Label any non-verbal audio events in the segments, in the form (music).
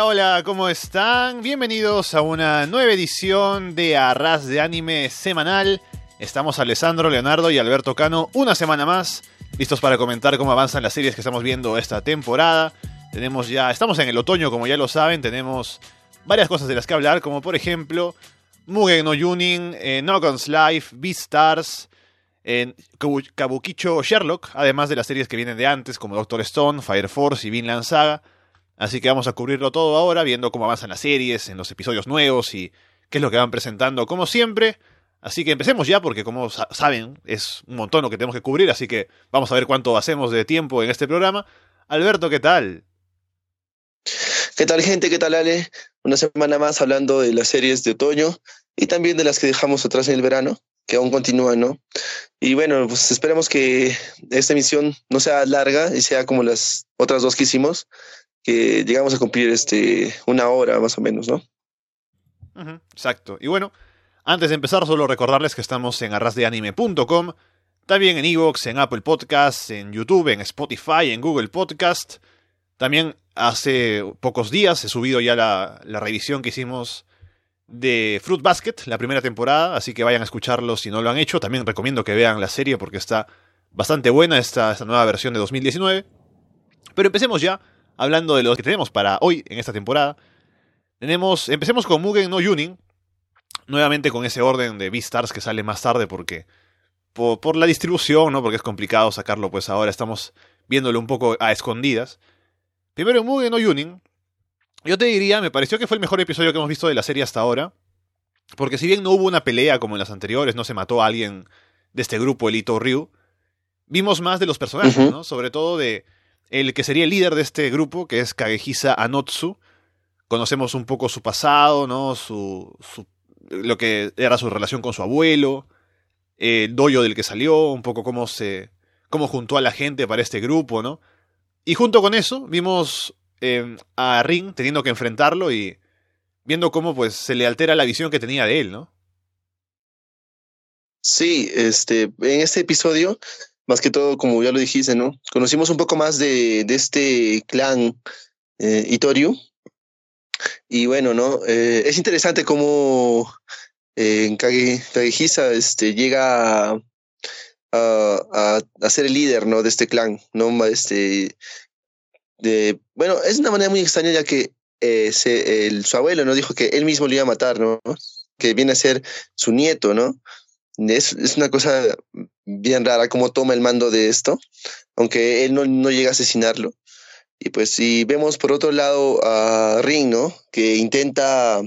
Hola, ¿cómo están? Bienvenidos a una nueva edición de Arras de Anime semanal. Estamos Alessandro, Leonardo y Alberto Cano una semana más, listos para comentar cómo avanzan las series que estamos viendo esta temporada. Tenemos ya, estamos en el otoño, como ya lo saben, tenemos varias cosas de las que hablar, como por ejemplo Mugen no Yunin, eh, Nogon's Life, Beastars, en Kabukicho Sherlock, además de las series que vienen de antes, como Doctor Stone, Fire Force y Vinland Saga. Así que vamos a cubrirlo todo ahora, viendo cómo avanzan las series, en los episodios nuevos y qué es lo que van presentando, como siempre. Así que empecemos ya, porque como saben, es un montón lo que tenemos que cubrir, así que vamos a ver cuánto hacemos de tiempo en este programa. Alberto, ¿qué tal? ¿Qué tal, gente? ¿Qué tal, Ale? Una semana más hablando de las series de otoño y también de las que dejamos atrás en el verano, que aún continúan, ¿no? Y bueno, pues esperemos que esta emisión no sea larga y sea como las otras dos que hicimos, llegamos a cumplir este, una hora más o menos, ¿no? exacto. Y bueno, antes de empezar, solo recordarles que estamos en arrasdeanime.com, también en Evox, en Apple Podcasts, en YouTube, en Spotify, en Google Podcast. También hace pocos días he subido ya la, revisión que hicimos de Fruit Basket, la primera temporada, así que vayan a escucharlo si no lo han hecho. También recomiendo que vean la serie porque está bastante buena esta, esta nueva versión de 2019. Pero empecemos ya hablando de lo que tenemos para hoy en esta temporada. Tenemos, empecemos con Mugen no Yunin, nuevamente con ese orden de Beastars que sale más tarde porque por, la distribución, ¿no? Porque es complicado sacarlo, pues ahora estamos viéndolo un poco a escondidas. Primero Mugen no Yunin, yo te diría, me pareció que fue el mejor episodio que hemos visto de la serie hasta ahora, porque si bien no hubo una pelea como en las anteriores, no se mató a alguien de este grupo, el Ito Ryu, vimos más de los personajes, ¿no? Sobre todo de el que sería el líder de este grupo, que es Kagehisa Anotsu. Conocemos un poco su pasado, ¿no? Su, lo que era su relación con su abuelo, el doyo del que salió, un poco cómo se cómo juntó a la gente para este grupo, ¿no? Y junto con eso vimos eh, a Ring teniendo que enfrentarlo y viendo cómo pues se le altera la visión que tenía de él, ¿no? Sí, este, en este episodio más que todo, como ya lo dijiste, ¿no? Conocimos un poco más de, de este clan eh, Itoriu. Y bueno, ¿no? Eh, es interesante cómo eh, Kage, este, llega a, a, a, ser el líder, ¿no? De este clan, ¿no? Este, de, bueno, es una manera muy extraña ya que eh, se, el, su abuelo no dijo que él mismo le iba a matar, ¿no? Que viene a ser su nieto, ¿no? Es, es una cosa bien rara cómo toma el mando de esto, aunque él no, no llega a asesinarlo. Y pues si vemos por otro lado a Ring, ¿no? Que intenta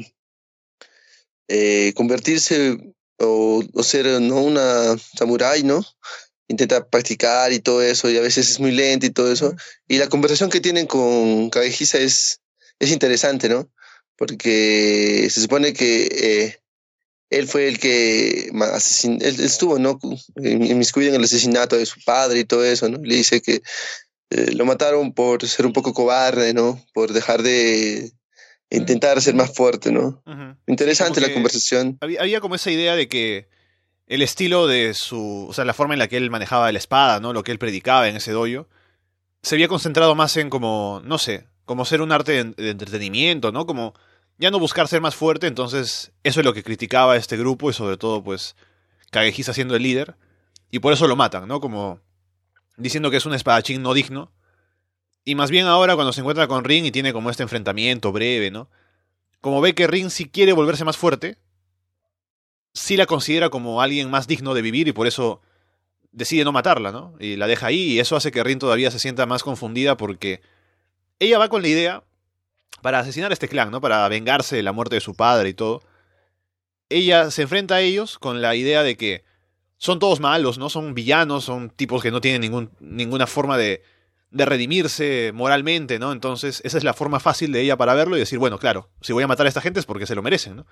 eh, convertirse o, o, ser ¿no? una samurái, ¿no? Intenta practicar y todo eso, y a veces es muy lento y todo eso. Y la conversación que tienen con Kagehisa es, es interesante, ¿no? Porque se supone que eh, él fue el que él estuvo, ¿no? Inmiscuido en el asesinato de su padre y todo eso, ¿no? Le dice que eh, lo mataron por ser un poco cobarde, ¿no? Por dejar de intentar ser más fuerte, ¿no? Interesante la conversación. Había, como esa idea de que el estilo de su, o sea, la forma en la que él manejaba la espada, ¿no? Lo que él predicaba en ese doyo, se había concentrado más en como, no sé, como ser un arte de entretenimiento, ¿no? Como ya no buscar ser más fuerte, entonces eso es lo que criticaba este grupo y sobre todo pues Kagehisa siendo el líder y por eso lo matan, ¿no? Como diciendo que es un espadachín no digno. Y más bien ahora cuando se encuentra con Ring y tiene como este enfrentamiento breve, ¿no? Como ve que Ring sí quiere volverse más fuerte, sí la considera como alguien más digno de vivir y por eso decide no matarla, ¿no? Y la deja ahí y eso hace que Ring todavía se sienta más confundida porque ella va con la idea para asesinar a este clan, ¿no? Para vengarse de la muerte de su padre y todo. Ella se enfrenta a ellos con la idea de que son todos malos, ¿no? Son villanos, son tipos que no tienen ningún, ninguna forma de, de redimirse moralmente, ¿no? Entonces, esa es la forma fácil de ella para verlo y decir, bueno, claro, si voy a matar a esta gente es porque se lo merecen, ¿no?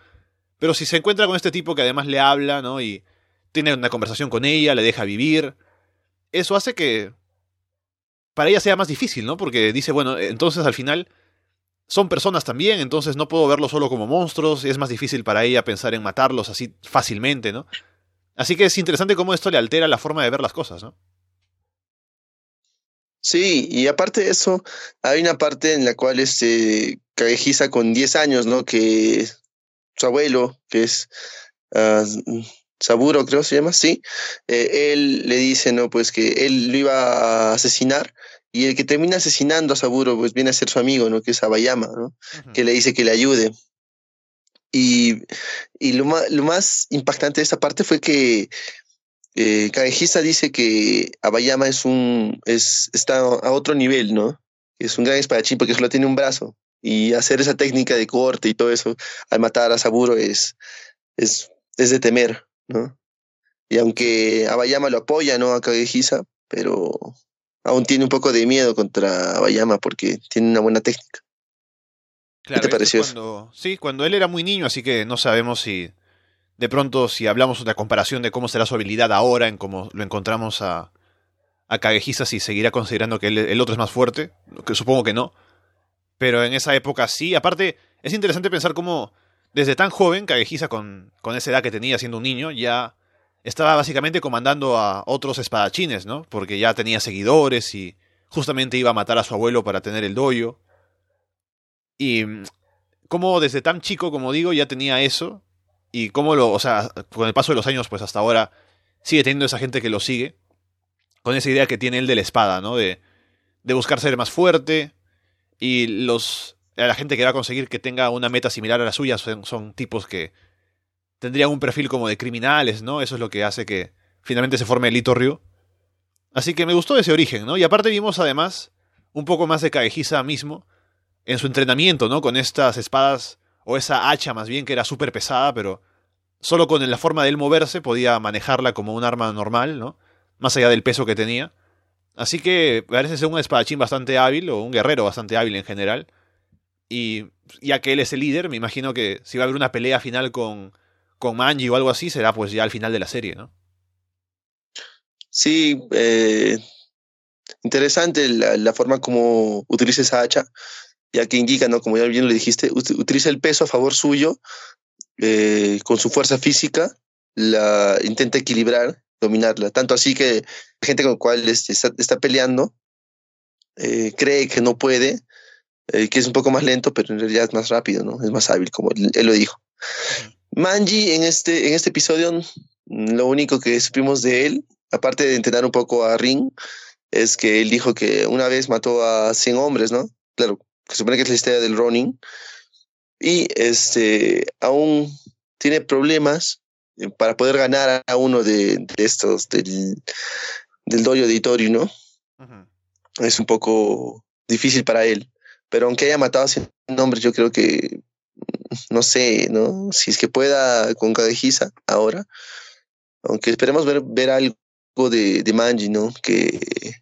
Pero si se encuentra con este tipo que además le habla, ¿no? Y tiene una conversación con ella, le deja vivir, eso hace que para ella sea más difícil, ¿no? Porque dice, bueno, entonces al final son personas también, entonces no puedo verlos solo como monstruos, y es más difícil para ella pensar en matarlos así fácilmente, ¿no? Así que es interesante cómo esto le altera la forma de ver las cosas, ¿no? Sí, y aparte de eso, hay una parte en la cual este Kagehisa con 10 años, ¿no? Que su abuelo, que es uh, Saburo, creo se llama, sí, eh, él le dice, ¿no? Pues que él lo iba a asesinar y el que termina asesinando a Saburo, pues viene a ser su amigo, ¿no? Que es Abayama, ¿no? Que le dice que le ayude. Y, y lo, más, lo más impactante de esta parte fue que eh, Kagehisa dice que Abayama es un, es, está a otro nivel, ¿no? Es un gran espadachín porque solo tiene un brazo. Y hacer esa técnica de corte y todo eso al matar a Saburo es, es, es de temer, ¿no? Y aunque Abayama lo apoya, ¿no? A Kagehisa, pero aún tiene un poco de miedo contra Abayama porque tiene una buena técnica. ¿Qué te pareció? Sí, cuando él era muy niño, así que no sabemos si de pronto si hablamos de comparación de cómo será su habilidad ahora en cómo lo encontramos a, a Kagehisa, si seguirá considerando que el otro es más fuerte, que supongo que no. Pero en esa época sí. Aparte, es interesante pensar cómo desde tan joven Kagehisa con, con esa edad que tenía siendo un niño ya estaba básicamente comandando a otros espadachines, ¿no? Porque ya tenía seguidores y justamente iba a matar a su abuelo para tener el doyo. Y mm, como desde tan chico, como digo, ya tenía eso. Y cómo lo, o sea, con el paso de los años, pues hasta ahora sigue teniendo esa gente que lo sigue. Con esa idea que tiene él de la espada, ¿no? De, de buscar ser más fuerte. Y los, la gente que va a conseguir que tenga una meta similar a la suya son tipos que tendrían un perfil como de criminales, ¿no? Eso es lo que hace que finalmente se forme el Ryu. Así que me gustó ese origen, ¿no? Y aparte vimos además un poco más de Kagehisa mismo en su entrenamiento, ¿no? Con estas espadas, o esa hacha más bien, que era súper pesada, pero solo con la forma de él moverse podía manejarla como un arma normal, ¿no? Más allá del peso que tenía. Así que parece ser un espadachín bastante hábil, o un guerrero bastante hábil en general. Y ya que él es el líder, me imagino que si va a haber una pelea final con con Manji o algo así, será pues ya al final de la serie, ¿no? Sí, eh, interesante la, forma como utiliza esa hacha, ya que indica, ¿no? Como ya bien lo dijiste, utiliza el peso a favor suyo, eh, con su fuerza física, la intenta equilibrar, dominarla. Tanto así que la gente con la cual este, está, peleando eh, cree que no puede, que es un poco más lento, pero en realidad es más rápido, ¿no? Es más hábil, como él, él lo dijo. Manji en este, en este episodio, lo único que supimos de él, aparte de entrenar un poco a Ring, es que él dijo que una vez mató a 100 hombres, ¿no? Claro, que supone que es la historia del Ronin. Y este, aún tiene problemas para poder ganar a uno de, estos del, del dojo de ¿no? Es un poco difícil para él. Pero aunque haya matado a 100 hombres, yo creo que no sé, ¿no? Si es que pueda con Kagehisa ahora. Aunque esperemos ver, ver algo de, de Manji, ¿no? Que,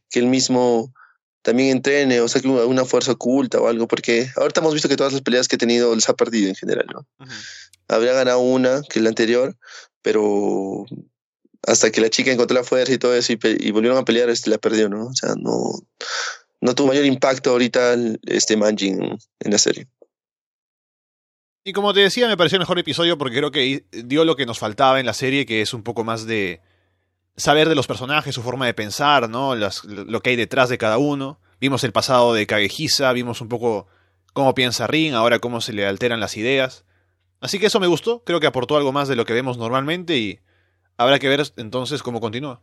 que él mismo también entrene o saque una fuerza oculta o algo, porque ahorita hemos visto que todas las peleas que ha tenido les ha perdido en general, ¿no? Habría ganado una que la anterior, pero hasta que la chica encontró la fuerza y todo eso y, volvieron a pelear, este la perdió, ¿no? O sea, no, no tuvo mayor impacto ahorita este Manji en la serie. Y como te decía, me pareció el mejor episodio porque creo que dio lo que nos faltaba en la serie, que es un poco más de saber de los personajes, su forma de pensar, ¿no? lo que hay detrás de cada uno. Vimos el pasado de Kagehisa, vimos un poco cómo piensa Rin, ahora cómo se le alteran las ideas. Así que eso me gustó, creo que aportó algo más de lo que vemos normalmente y habrá que ver entonces cómo continúa.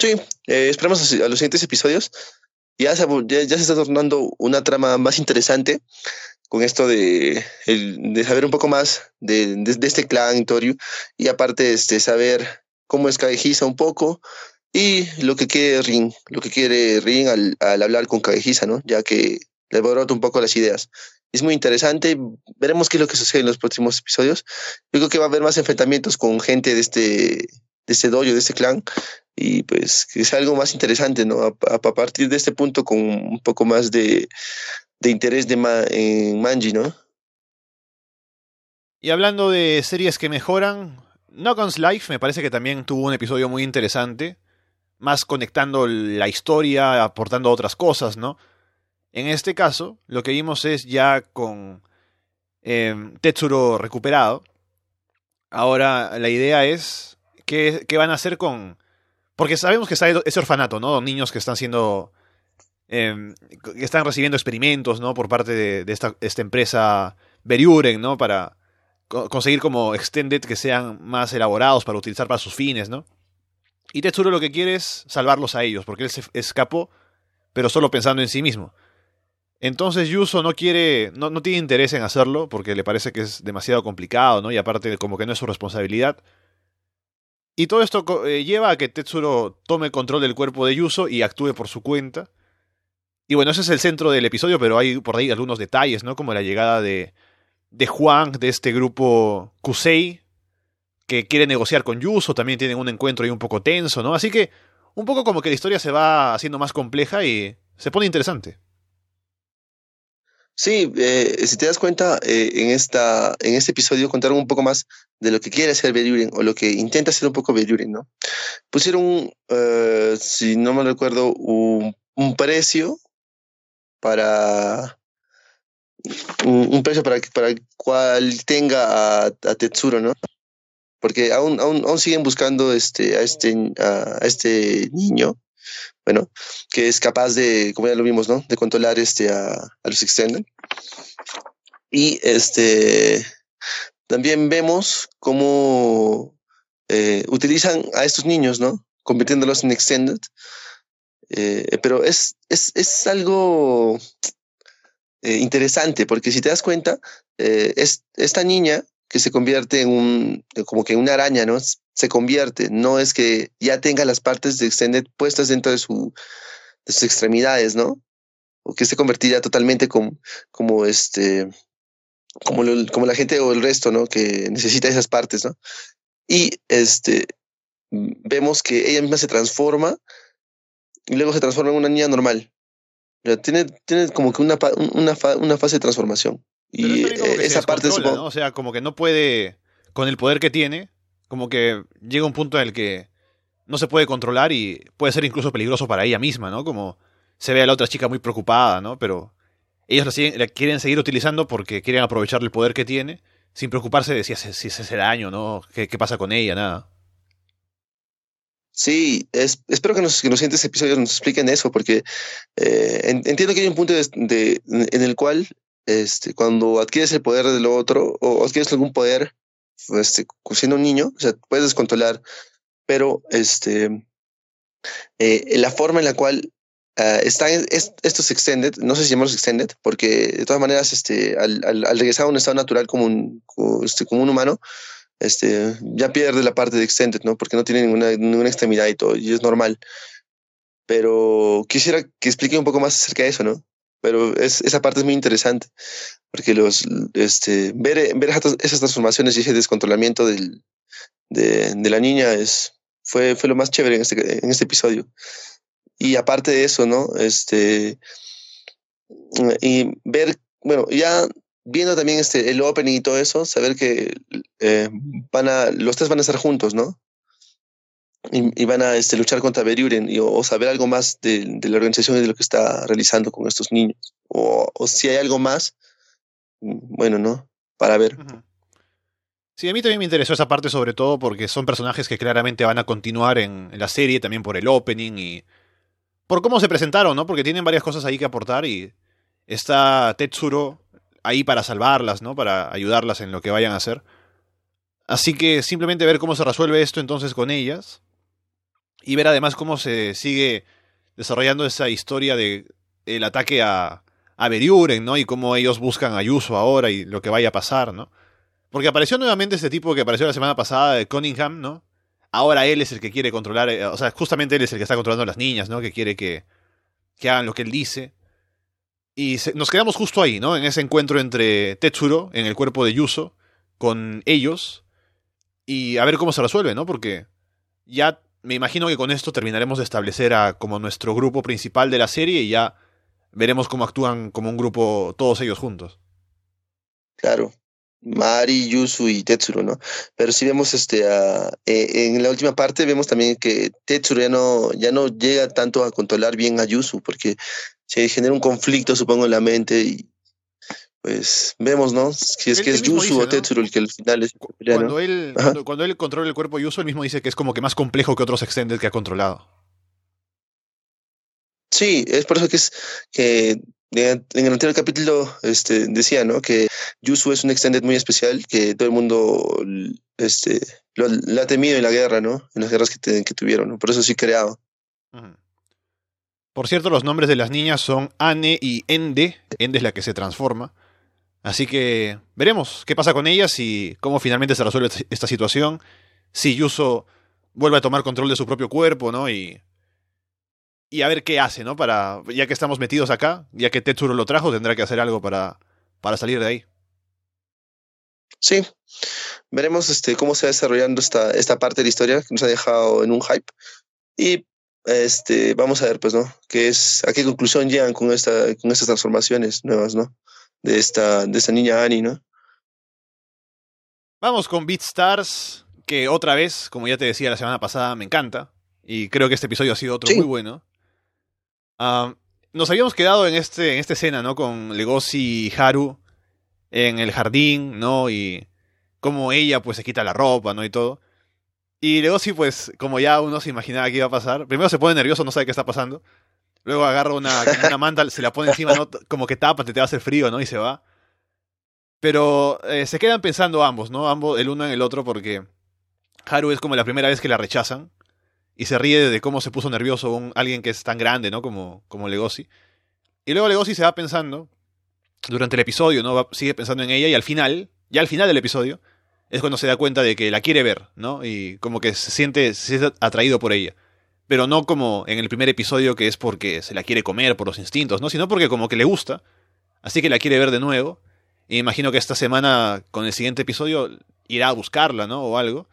Sí, eh, esperamos a los siguientes episodios. Ya, ya se está tornando una trama más interesante con esto de, de saber un poco más de, de, este clan Torio y aparte este, saber cómo es Kagehisa un poco y lo que quiere Rin, lo que quiere Rin al, al hablar con Kagehisa, ¿no? Ya que le alborota un poco las ideas. Es muy interesante, veremos qué es lo que sucede en los próximos episodios. Yo creo que va a haber más enfrentamientos con gente de este, de este dojo, de este clan, y pues que es algo más interesante, ¿no? A, partir de este punto con un poco más de, de interés de en Manji, ¿no? Y hablando de series que mejoran, Knock Life me parece que también tuvo un episodio muy interesante, más conectando la historia, aportando otras cosas, ¿no? En este caso, lo que vimos es ya con eh, Tetsuro recuperado. Ahora la idea es qué, qué van a hacer con, Porque sabemos que está ese orfanato, ¿no? Niños que están siendo... Que están recibiendo experimentos, ¿no? Por parte de, esta, esta, empresa Beriuren, ¿no? Para conseguir como extended que sean más elaborados para utilizar para sus fines, ¿no? Y Tetsuro lo que quiere es salvarlos a ellos, porque él se escapó, pero solo pensando en sí mismo. Entonces Yuso no quiere, no, no, tiene interés en hacerlo, porque le parece que es demasiado complicado, ¿no? Y aparte como que no es su responsabilidad. Y todo esto eh, lleva a que Tetsuro tome control del cuerpo de Yuso y actúe por su cuenta. Y bueno, ese es el centro del episodio, pero hay por ahí algunos detalles, ¿no? Como la llegada de, de Juan, de este grupo Kusei, que quiere negociar con Yuso, también tienen un encuentro ahí un poco tenso, ¿no? Así que un poco como que la historia se va haciendo más compleja y se pone interesante. Sí, eh, si te das cuenta, eh, en, esta, en este episodio contaron un poco más de lo que quiere hacer Beriurin o lo que intenta hacer un poco Beriurin, ¿no? Pusieron, uh, si no me recuerdo, un precio para un, un, precio para, para cual tenga a, a Tetsuro, ¿no? porque aún, aún, aún siguen buscando este, a, este, a, este niño, bueno, que es capaz de, como ya lo vimos, ¿no? De controlar este, a, a los Extended. Y este, también vemos cómo eh, utilizan a estos niños, ¿no? Convirtiéndolos en Extended. Eh, pero es, es, es algo eh, interesante, porque si te das cuenta, eh, es, esta niña que se convierte en un, como que una araña, ¿no? Se convierte, no es que ya tenga las partes de Extended puestas dentro de, su, de sus extremidades, ¿no? O que esté convertida totalmente como, como este, como, como la gente o el resto, ¿no? Que necesita esas partes, ¿no? Y este, vemos que ella misma se transforma y luego se transforma en una niña normal. Tiene, tiene como que una, una, una fase de transformación. Y esa parte ¿no? O sea, como que no puede, con el poder que tiene, como que llega un punto en el que no se puede controlar y puede ser incluso peligroso para ella misma, ¿no? Como se ve a la otra chica muy preocupada, ¿no? Pero ellos la, quieren seguir utilizando porque quieren aprovechar el poder que tiene, sin preocuparse de si hace, si hace daño, ¿no? ¿Qué, ¿Qué, pasa con ella? Nada. Sí, es, espero que que los siguientes episodios nos expliquen eso, porque eh, entiendo que hay un punto de, de, en el cual este, cuando adquieres el poder del otro o adquieres algún poder, este, siendo un niño, o sea, puedes descontrolar, pero este, eh, la forma en la cual uh, están estos extended, no sé si llamarlos extended, porque de todas maneras, este, al, al, al regresar a un estado natural como un, como, este, como un humano, este, ya pierde la parte de extended, ¿no? Porque no tiene ninguna, ninguna extremidad y todo, y es normal. Pero quisiera que explique un poco más acerca de eso, ¿no? pero es, esa parte es muy interesante, porque los, este, ver, ver esas transformaciones y ese descontrolamiento del, de, de, la niña es, fue, fue lo más chévere en este, en este episodio. Y aparte de eso, ¿no? Este, y ver, bueno, ya viendo también este, el opening y todo eso, saber que eh, van a, los tres van a estar juntos, ¿no? y, van a este, luchar contra Beriuren y, o, saber algo más de, de, la organización y de lo que está realizando con estos niños. O, o, si hay algo más, bueno, ¿no? Para ver. Sí, a mí también me interesó esa parte sobre todo porque son personajes que claramente van a continuar en, en la serie, también por el opening y por cómo se presentaron, ¿no? Porque tienen varias cosas ahí que aportar y está Tetsuro ahí para salvarlas, ¿no? Para ayudarlas en lo que vayan a hacer. Así que simplemente ver cómo se resuelve esto entonces con ellas y ver además cómo se sigue desarrollando esa historia de el ataque a, a Beriuren, ¿no? Y cómo ellos buscan a Yuso ahora y lo que vaya a pasar, ¿no? Porque apareció nuevamente este tipo que apareció la semana pasada de Cunningham, ¿no? Ahora él es el que quiere controlar, eh, o sea, justamente él es el que está controlando a las niñas, ¿no? Que quiere que, que hagan lo que él dice. Y nos quedamos justo ahí, ¿no? En ese encuentro entre Tetsuro, en el cuerpo de Yuso, con ellos. Y a ver cómo se resuelve, ¿no? Porque ya me imagino que con esto terminaremos de establecer a como nuestro grupo principal de la serie y ya veremos cómo actúan como un grupo todos ellos juntos. Claro. Mari, Yusu y Tetsuro, ¿no? Pero si vemos este uh, eh, en la última parte vemos también que Tetsuro ya no, ya no llega tanto a controlar bien a Yusu, porque se genera un conflicto, supongo, en la mente y, pues vemos, ¿no? Si es que es Yusu o Tetsuro el que al final es cuando, él, cuando, él controla el cuerpo Yusu, él mismo dice que es como que más complejo que otros extended que ha controlado. Sí, es por eso que es que en el anterior capítulo este, decía, ¿no? Que Yusu es un extended muy especial, que todo el mundo este, lo, ha temido en la guerra, ¿no? En las guerras que, que tuvieron, ¿no? Por eso sí creado. Por cierto, los nombres de las niñas son Anne y Ende. Ende es la que se transforma. Así que veremos qué pasa con ellas y cómo finalmente se resuelve esta situación. Si Yuso vuelve a tomar control de su propio cuerpo, ¿no? Y, y a ver qué hace, ¿no? Para, ya que estamos metidos acá, ya que Tetsuro lo trajo, tendrá que hacer algo para, para salir de ahí. Sí, veremos este, cómo se va desarrollando esta, esta parte de la historia que nos ha dejado en un hype. Y este, vamos a ver, pues, ¿no? ¿Qué es, ¿A qué conclusión llegan con, esta, con estas transformaciones nuevas, ¿no? de esta, de esta niña Annie, ¿no? Vamos con Beatstars, que otra vez, como ya te decía la semana pasada, me encanta. Y creo que este episodio ha sido otro muy bueno. Ah, nos habíamos quedado en, este, en esta escena, ¿no? Con Legosi y Haru en el jardín, ¿no? Y cómo ella, pues, se quita la ropa, ¿no? Y todo. Y Legosi, pues, como ya uno se imaginaba que iba a pasar, primero se pone nervioso, no sabe qué está pasando. Luego agarra una, (laughs) una manta, se la pone encima, ¿no? como que tapa, te va a hacer frío, ¿no? Y se va. Pero eh, se quedan pensando ambos, ¿no? Ambos, el uno en el otro, porque Haru es como la primera vez que la rechazan. Y se ríe de cómo se puso nervioso un, alguien que es tan grande, ¿no? Como, como Legosi. Y luego Legosi se va pensando, durante el episodio, ¿no? sigue pensando en ella y al final, ya al final del episodio, es cuando se da cuenta de que la quiere ver, ¿no? Y como que se siente, atraído por ella pero no como en el primer episodio que es porque se la quiere comer por los instintos, ¿no? Sino porque como que le gusta, así que la quiere ver de nuevo. Y imagino que esta semana, con el siguiente episodio, irá a buscarla, ¿no? O algo.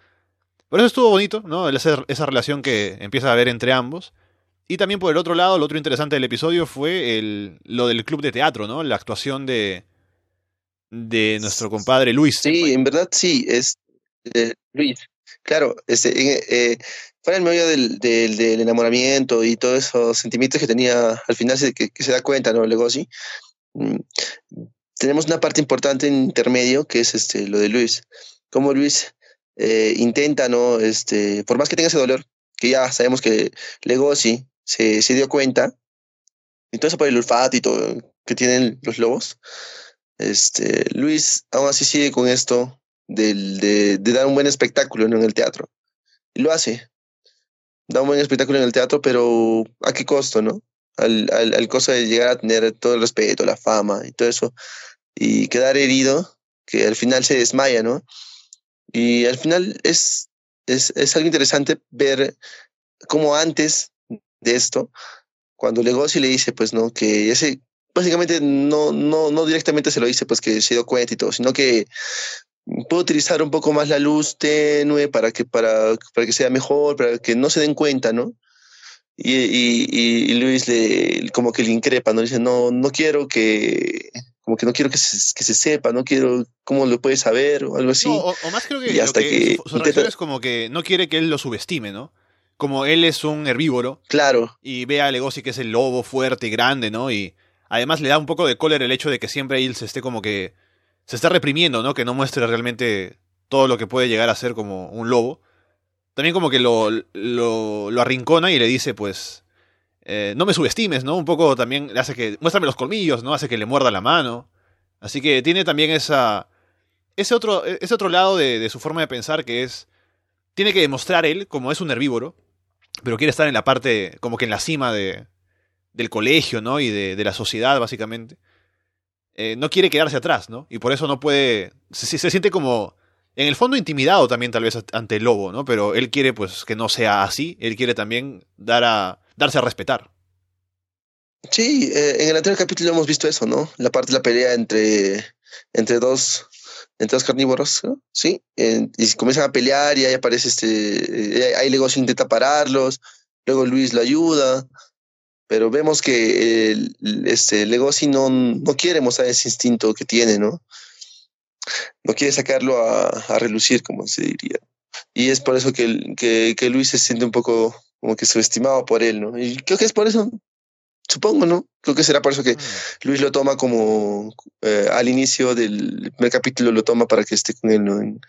Pero eso estuvo bonito, ¿no? Esa, esa relación que empieza a haber entre ambos. Y también por el otro lado, lo otro interesante del episodio fue el, lo del club de teatro, ¿no? La actuación de, de nuestro compadre Luis. Sí, en verdad sí, es Luis. Claro, este, eh, el medio del, del, del, enamoramiento y todos esos sentimientos que tenía al final se, que, se da cuenta, ¿no? Legosi. Mm, tenemos una parte importante en intermedio que es este, lo de Luis. Como Luis eh, intenta, ¿no? Este, por más que tenga ese dolor, que ya sabemos que Legosi se, se dio cuenta, y todo eso por el olfato y todo que tienen los lobos, este, Luis aún así sigue con esto de, de, dar un buen espectáculo en el teatro. Y lo hace da un buen espectáculo en el teatro, pero ¿a qué costo, no? Al, al, al costo de llegar a tener todo el respeto, la fama y todo eso, y quedar herido, que al final se desmaya, ¿no? Y al final es, es, es algo interesante ver cómo antes de esto, cuando Legosi le dice, pues, ¿no? Que ese, básicamente no, no, no directamente se lo dice, pues, que se dio cuenta y todo, sino que puedo utilizar un poco más la luz tenue para que, para, para que sea mejor, para que no se den cuenta, ¿no? Y, y, y Luis le, como que le increpa, ¿no? Dice, no, no quiero que, como que no quiero que se, que se sepa, no quiero, ¿cómo lo puede saber? O algo así. o, más creo que, hasta que, su, reacción es como que no quiere que él lo subestime, ¿no? Como él es un herbívoro. Claro. Y ve a Legosi que es el lobo fuerte y grande, ¿no? Y además le da un poco de cólera el hecho de que siempre él se esté como que se está reprimiendo, ¿no? Que no muestre realmente todo lo que puede llegar a ser como un lobo. También como que lo, lo, lo arrincona y le dice, pues, eh, no me subestimes, ¿no? Un poco también le hace que, muéstrame los colmillos, ¿no? Hace que le muerda la mano. Así que tiene también esa, ese otro, ese otro lado de, de su forma de pensar que es, tiene que demostrar él, como es un herbívoro, pero quiere estar en la parte, como que en la cima de, del colegio, ¿no? Y de, de la sociedad, básicamente. Eh, no quiere quedarse atrás, ¿no? Y por eso no puede, se, se, siente como, en el fondo intimidado también tal vez ante el lobo, ¿no? Pero él quiere pues que no sea así, él quiere también dar a, darse a respetar. Sí, eh, en el anterior capítulo hemos visto eso, ¿no? La parte de la pelea entre, entre dos entre dos carnívoros, ¿no? Sí, y comienzan a pelear y ahí aparece este, eh, ahí intenta pararlos, luego Luis lo ayuda, pero vemos que el, este Legosi no, no quiere mostrar ese instinto que tiene, ¿no? No quiere sacarlo a, a relucir, como se diría. Y es por eso que, que, que, Luis se siente un poco como que subestimado por él, ¿no? Y creo que es por eso, supongo, ¿no? Creo que será por eso que Mm. Luis lo toma como eh, al inicio del primer capítulo lo toma para que esté con él, ¿no? En-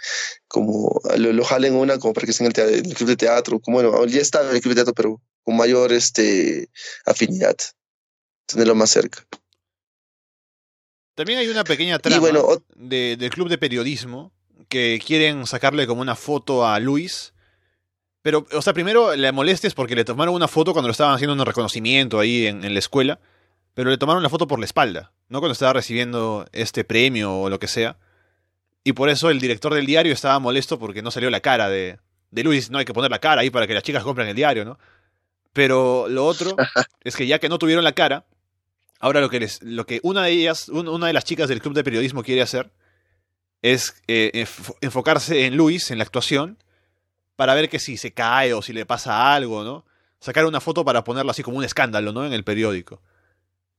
como lo, lo jalen una como para que esté en el, tea- el club de teatro, como bueno, ya está en el club de teatro, pero con mayor este afinidad, tenerlo más cerca. También hay una pequeña trama bueno, de- del club de periodismo que quieren sacarle como una foto a Luis. Pero, o sea, primero le molestes porque le tomaron una foto cuando lo estaban haciendo un reconocimiento ahí en, en la escuela. Pero le tomaron la foto por la espalda, no cuando estaba recibiendo este premio o lo que sea. Y por eso el director del diario estaba molesto porque no salió la cara de, de Luis. No hay que poner la cara ahí para que las chicas compren el diario, ¿no? Pero lo otro (laughs) es que ya que no tuvieron la cara, ahora lo que les, lo que una de ellas, un- una de las chicas del club de periodismo quiere hacer es eh, enf- enfocarse en Luis, en la actuación, para ver que si se cae o si le pasa algo, ¿no? Sacar una foto para ponerlo así como un escándalo, ¿no? En el periódico.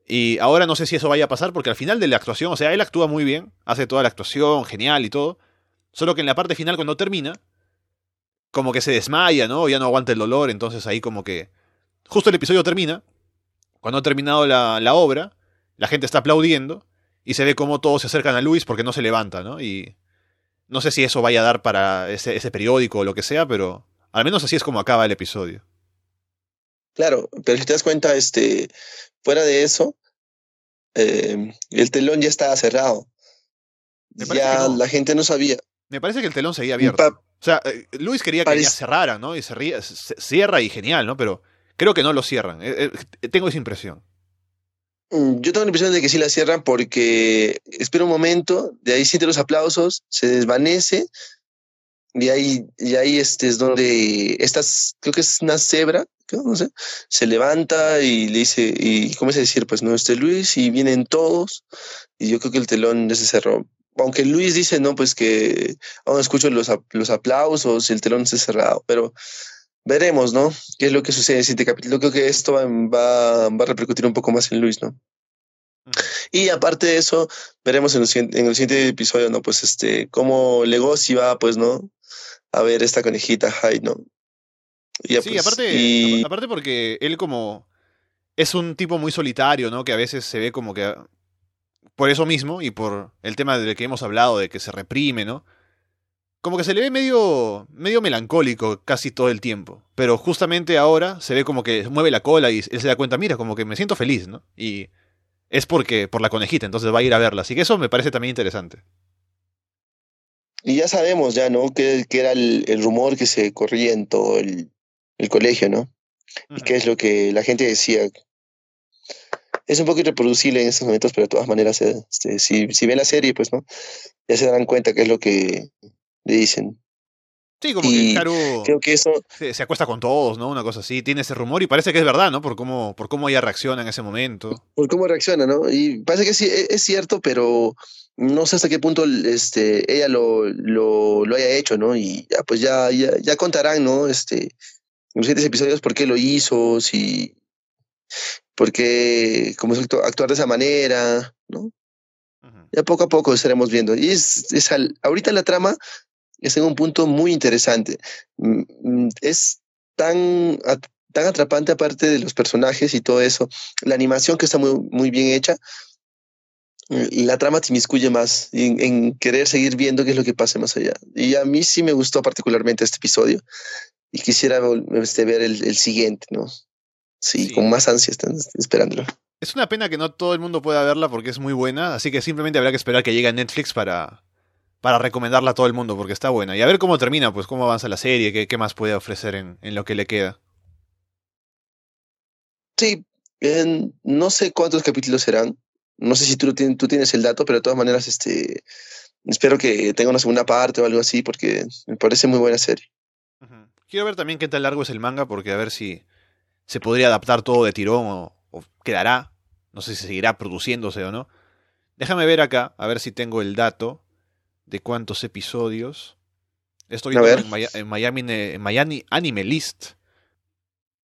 Y ahora no sé si eso vaya a pasar porque al final de la actuación, o sea, él actúa muy bien, hace toda la actuación, genial y todo, solo que en la parte final cuando termina, como que se desmaya, ¿no? Ya no aguanta el dolor, entonces ahí como que... Justo el episodio termina, cuando ha terminado la, la obra, la gente está aplaudiendo y se ve como todos se acercan a Luis porque no se levanta, ¿no? Y no sé si eso vaya a dar para ese, ese periódico o lo que sea, pero al menos así es como acaba el episodio. Claro, pero si te das cuenta, este, fuera de eso, eh, el telón ya estaba cerrado. Ya no. la gente no sabía. Me parece que el telón seguía abierto. Pa- O sea, eh, Luis quería que ya cerrara, ¿no? Y se, ría- se- cierra y genial, ¿no? Pero creo que no lo cierran. Eh, eh, tengo esa impresión. Mm, Yo tengo la impresión de que sí la cierran porque espera un momento, de ahí siente los aplausos, se desvanece y ahí, y ahí este es donde estas, creo que es una cebra, no sé, se levanta y le dice, y comienza a decir, pues no, este Luis y vienen todos y yo creo que el telón ya se cerró. Aunque Luis dice, no, pues que aún escucho los, los aplausos y el telón se cerrado, pero veremos, ¿no? ¿Qué es lo que sucede en el siguiente capítulo? Creo que esto va, va, va a repercutir un poco más en Luis, ¿no? Y aparte de eso, veremos en el, siguiente- en el siguiente episodio, ¿no? Pues este, cómo Legosi va, pues, ¿no? A ver esta conejita Hyde, ¿no? Y ya, Sí, pues, aparte, y- apa- aparte porque él como es un tipo muy solitario, ¿no? Que a veces se ve como que por eso mismo y por el tema del que hemos hablado de que se reprime, ¿no? Como que se le ve medio medio melancólico casi todo el tiempo, pero justamente ahora se ve como que mueve la cola y él se da cuenta, mira, como que me siento feliz, ¿no? Y es porque por la conejita, entonces va a ir a verla, así que eso me parece también interesante. y ya sabemos, ya, ¿no? Que, que era el, el rumor que se corría en todo el, el colegio, ¿no? Y qué es lo que la gente decía. Es un poco irreproducible en estos momentos, pero de todas maneras, eh, este, si, si ven la serie, pues, ¿no? Ya se darán cuenta qué es lo que le dicen. Sí, como y que Haru Creo que eso, se, se acuesta con todos, ¿no? Una cosa así, tiene ese rumor y parece que es verdad, ¿no? Por cómo por cómo ella reacciona en ese momento. por cómo reacciona, ¿no? Y parece que sí, e- es cierto, pero no sé hasta qué punto este, ella lo, lo, lo haya hecho, ¿no? Y ya, pues ya, ya, ya contarán, ¿no? Este, en los siguientes episodios por qué lo hizo, si, por qué, cómo es actu- actuar de esa manera, ¿no? Ya poco a poco estaremos viendo. Y es, es al- ahorita la trama está en un punto muy interesante. Mm, mm, Es tan, tan atrapante aparte de los personajes y todo eso. La animación que está muy, muy bien hecha. mm, La trama te inmiscuye más en, en querer seguir viendo qué es lo que pasa más allá. Y a mí sí me gustó particularmente este episodio. Y quisiera este, ver el, el siguiente, ¿no? Sí, Sí. con más ansia están esperándolo. Es una pena que no todo el mundo pueda verla porque es muy buena, así que simplemente habrá que esperar que llegue a Netflix para, para recomendarla a todo el mundo porque está buena. Y a ver cómo termina, pues cómo avanza la serie, qué, qué más puede ofrecer en, en lo que le queda. Sí, en- no sé cuántos capítulos serán. No sé si tú, tienes el dato, pero de todas maneras, este, espero que tenga una segunda parte o algo así, porque me parece muy buena serie. Quiero ver también qué tan largo es el manga porque a ver si se podría adaptar todo de tirón o, o quedará. No sé si seguirá produciéndose o no. Déjame ver acá, a ver si tengo el dato de cuántos episodios. Estoy en, Maya- en Miami, en Miami Anime List.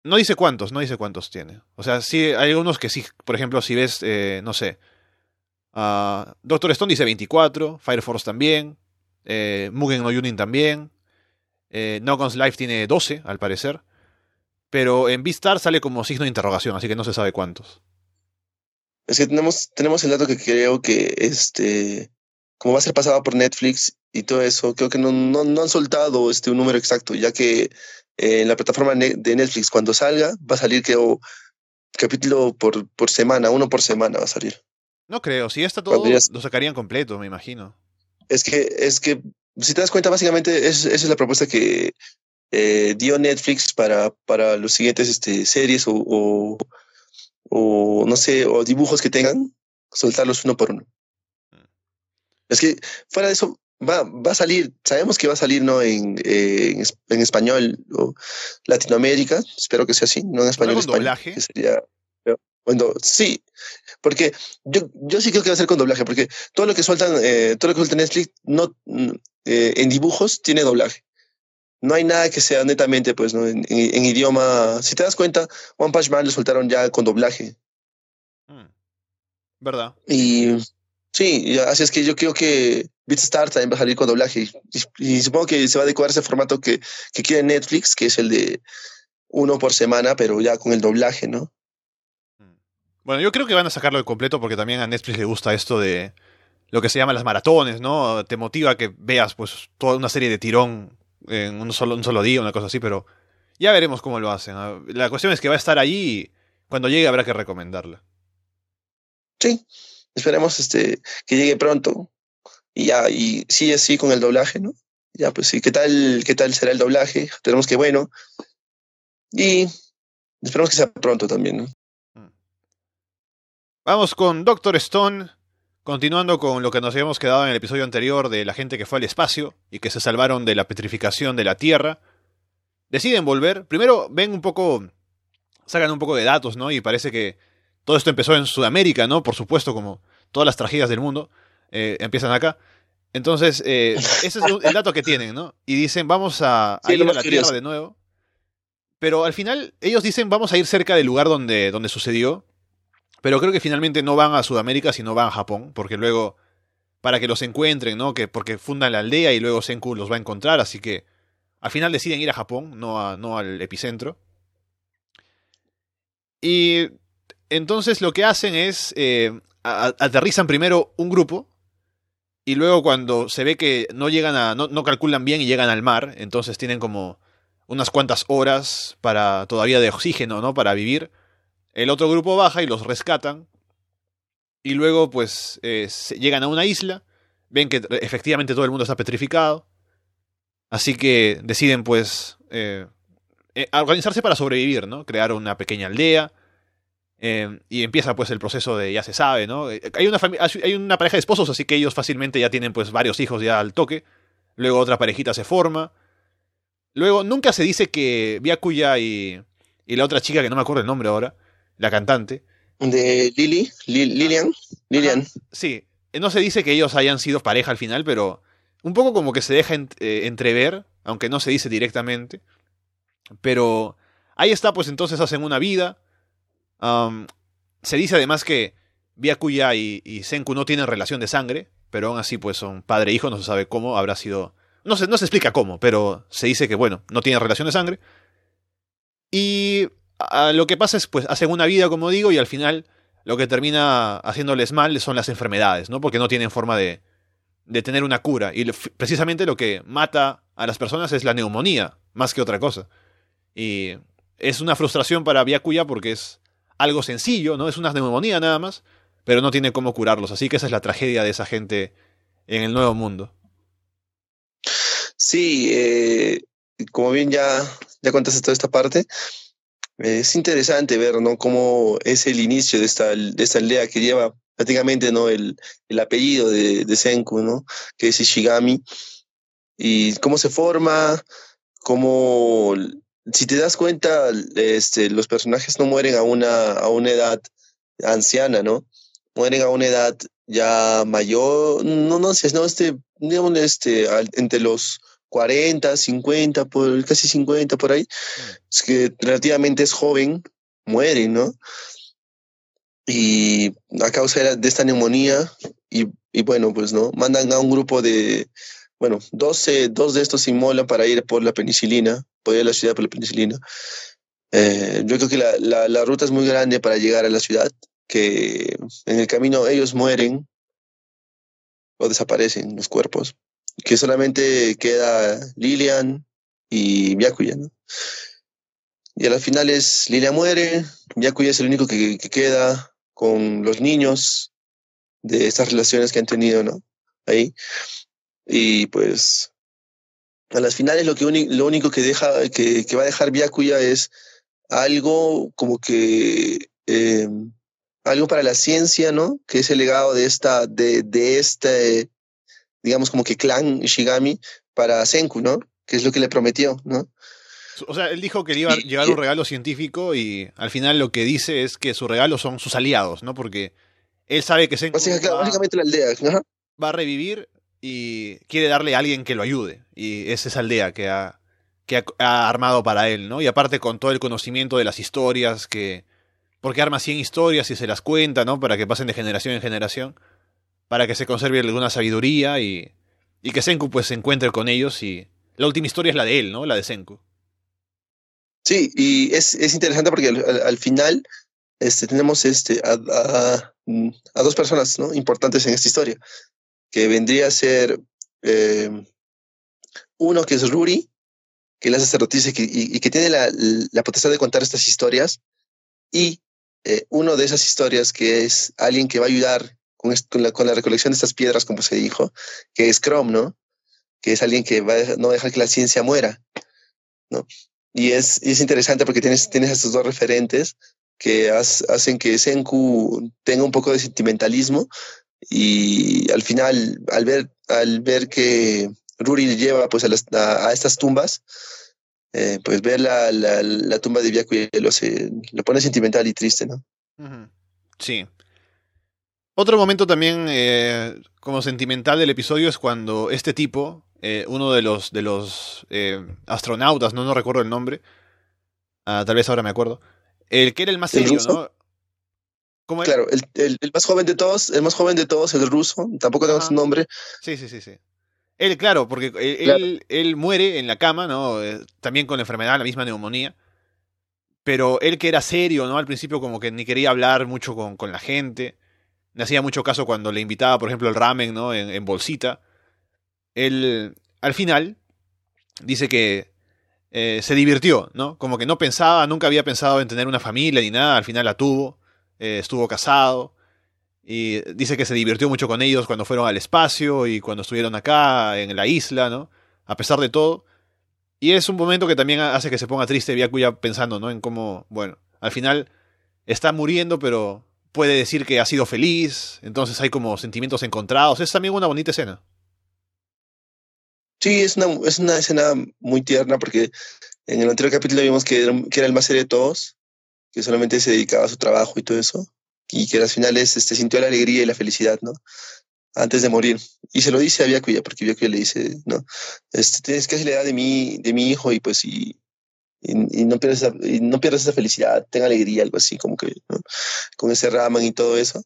No dice cuántos, no dice cuántos tiene. O sea, sí, hay algunos que sí, por ejemplo, si ves, eh, no sé, ah, Doctor Stone dice 24, Fire Force también, eh, Mugen no Yunin también, eh, No Guns Life tiene 12, al parecer, pero en Beastar sale como signo de interrogación, así que no se sabe cuántos. Es que tenemos, tenemos el dato que creo que este, como va a ser pasado por Netflix y todo eso, creo que no, no, no han soltado este, un número exacto, ya que eh, en la plataforma de Netflix, cuando salga, va a salir, creo, capítulo por, por semana, uno por semana va a salir. No creo, si ya está todo, lo sacarían completo, me imagino. Es que, es que, si te das cuenta, básicamente esa es la propuesta que eh, dio Netflix para, para los siguientes este, series o, o no sé, o dibujos que tengan, soltarlos uno por uno. Mm. Es que fuera de eso, va, va a salir, sabemos que va a salir ¿no? en, en, español o Latinoamérica, espero que sea así, no en español. ¿Con doblaje? Que sería, cuando, sí, porque yo, yo sí creo que va a ser con doblaje, porque todo lo que sueltan, eh, todo lo que suelta Netflix no, eh, en dibujos tiene doblaje no hay nada que sea netamente, pues, ¿no? En, idioma. Si te das cuenta, One Punch Man lo soltaron ya con doblaje. Mm. ¿Verdad? Y sí, así es que yo creo que BeatStar también va a salir con doblaje. Y, supongo que se va a adecuar ese formato que, que quiere Netflix, que es el de uno por semana, pero ya con el doblaje, ¿no? Mm. Bueno, yo creo que van a sacarlo de completo porque también a Netflix le gusta esto de lo que se llama las maratones, ¿no? Te motiva a que veas pues toda una serie de tirón en un solo, un solo día, una cosa así, pero ya veremos cómo lo hacen. La cuestión es que va a estar allí y cuando llegue habrá que recomendarla. Sí, esperemos este, que llegue pronto. Y ya, y sí, así con el doblaje, ¿no? Ya, pues sí, ¿qué tal, qué tal será el doblaje? Tenemos que, bueno. Y esperemos que sea pronto también, ¿no? Mm. Vamos con Doctor Stone, Continuando con lo que nos habíamos quedado en el episodio anterior de la gente que fue al espacio y que se salvaron de la petrificación de la Tierra, deciden volver. Primero ven un poco, sacan un poco de datos, ¿no? Y parece que todo esto empezó en Sudamérica, ¿no? Por supuesto, como todas las tragedias del mundo eh, empiezan acá. Entonces, eh, (laughs) ese es el dato que tienen, ¿no? Y dicen, vamos a, ir a la Tierra de nuevo. Pero al final, ellos dicen, vamos a ir cerca del lugar donde, donde sucedió. Pero creo que finalmente no van a Sudamérica, sino van a Japón, porque luego, para que los encuentren, ¿no? Que, porque fundan la aldea y luego Senku los va a encontrar, así que al final deciden ir a Japón, no, a, no al epicentro. Y entonces lo que hacen es, eh, aterrizan primero un grupo, y luego cuando se ve que no llegan a, no, calculan bien y llegan al mar, entonces tienen como unas cuantas horas para todavía de oxígeno, ¿no? Para vivir el otro grupo baja y los rescatan. Y luego, pues, eh, llegan a una isla. Ven que efectivamente todo el mundo está petrificado. Así que deciden, pues, eh, eh, organizarse para sobrevivir, ¿no? Crear una pequeña aldea. Y empieza, pues, el proceso de ya se sabe, ¿no? Hay una, hay una pareja de esposos, así que ellos fácilmente ya tienen, pues, varios hijos ya al toque. Luego otra parejita se forma. Luego, nunca se dice que Byakuya y, y la otra chica, que no me acuerdo el nombre ahora, la cantante. De Lily, Lilian, Lilian. sí, no se dice que ellos hayan sido pareja al final, pero un poco como que se deja eh, entrever, aunque no se dice directamente. Pero ahí está, pues entonces hacen una vida. Se dice además que Byakuya y, Senku no tienen relación de sangre, pero aún así pues son padre e hijo, no se sabe cómo, habrá sido... No se, no se explica cómo, pero se dice que bueno, no tienen relación de sangre. Y lo que pasa es, pues, hacen una vida, como digo, y al final lo que termina haciéndoles mal son las enfermedades, ¿no? Porque no tienen forma de, de tener una cura. Y precisamente lo que mata a las personas es la neumonía, más que otra cosa. Y es una frustración para Byakuya porque es algo sencillo, ¿no? Es una neumonía nada más, pero no tiene cómo curarlos. Así que esa es la tragedia de esa gente en el nuevo mundo. Sí, eh, como bien ya, ya contaste toda esta parte, es interesante ver, ¿no? Cómo es el inicio de esta, de esta aldea que lleva prácticamente, ¿no? El, el apellido de, de Senku, ¿no? Que es Ishigami. Y cómo se forma, cómo, si te das cuenta, este, los personajes no mueren a una, a una edad anciana, ¿no? Mueren a una edad ya mayor, no, no sé, no, este, digamos, este, entre los 40, 50, por, casi 50 por ahí, mm. es que relativamente es joven, muere, ¿no? Y a causa de esta neumonía, y, y bueno, pues, ¿no? Mandan a un grupo de, bueno, 12, dos de estos se inmolan para ir por la penicilina, por ir a la ciudad por la penicilina. Eh, yo creo que la, la, ruta es muy grande para llegar a la ciudad, que en el camino ellos mueren o desaparecen los cuerpos, que solamente queda Lilian y Byakuya. Y a las finales Lilian muere, Byakuya es el único que, queda con los niños de estas relaciones que han tenido, ¿no? Ahí. Y pues a las finales lo, que lo único que, deja, que, que va a dejar Byakuya es algo como que eh, algo para la ciencia, ¿no? Que es el legado de esta, de, de este, digamos como que clan Ishigami para Senku, ¿no? Que es lo que le prometió, ¿no? O sea, él dijo que le iba a llevar un regalo científico y al final lo que dice es que su regalo son sus aliados, ¿no? Porque él sabe que Senku básicamente la aldea, va a revivir y quiere darle a alguien que lo ayude. Y es esa aldea que ha, que ha, armado para él, ¿no? Y aparte con todo el conocimiento de las historias que... Porque arma 100 historias y se las cuenta, ¿no? Para que pasen de generación en generación. Para que se conserve alguna sabiduría y, y que Senku pues se encuentre con ellos y... La última historia es la de él, ¿no? La de Senku. Sí, y es, es interesante porque al, final este, tenemos este, a, a, a, dos personas ¿no? importantes en esta historia, que vendría a ser eh, uno que es Ruri, que la sacerdotisa y y, que tiene la, la, potestad de contar estas historias, y eh, uno de esas historias que es alguien que va a ayudar con, con, la, con, la, recolección de estas piedras, como se dijo, que es Chrome, ¿no? Que es alguien que va a no dejar que la ciencia muera, ¿no? Y es, y es interesante porque tienes, tienes estos dos referentes que hacen que Senku tenga un poco de sentimentalismo y al final, al ver, al ver que Ruri lleva pues a, a, estas tumbas, eh, pues ver la, la, la, tumba de Byakuya lo, lo pone sentimental y triste, ¿no? Sí. Otro momento también eh, como sentimental del episodio es cuando este tipo, eh, uno de los, de los astronautas, no, no recuerdo el nombre, ah, tal vez ahora me acuerdo, el que era el más serio, ¿no? ¿Cómo claro, el, el, más joven de todos, el más joven de todos, el ruso, tampoco tengo su nombre. Sí, sí, sí, sí. Él, claro, porque él, él, muere en la cama, ¿no? Eh, también con la enfermedad, la misma neumonía. Pero él que era serio, ¿no? Al principio como que ni quería hablar mucho con, con la gente. Le hacía mucho caso cuando le invitaba, por ejemplo, el ramen, ¿no? En, en bolsita. Él, al final, dice que eh, se divirtió, ¿no? Como que no pensaba, nunca había pensado en tener una familia ni nada, al final la tuvo. Eh, estuvo casado. Y dice que se divirtió mucho con ellos cuando fueron al espacio y cuando estuvieron acá en la isla, ¿no? A pesar de todo. Y es un momento que también hace que se ponga triste Byakuya pensando, ¿no? En cómo, bueno, al final está muriendo, pero puede decir que ha sido feliz, entonces hay como sentimientos encontrados. Es también una bonita escena. Sí, es una, es una escena muy tierna porque en el anterior capítulo vimos que era, que era el más serio de todos, que solamente se dedicaba a su trabajo y todo eso y que al final este, sintió la alegría y la felicidad, ¿no? Antes de morir. Y se lo dice a Byakuya, porque Byakuya le dice, ¿no? Este, tienes casi la edad de mi, de mi hijo y pues y, y, no pierdas esa, y no pierdas esa felicidad, ten alegría, algo así, como que, ¿no? Con ese ramen y todo eso.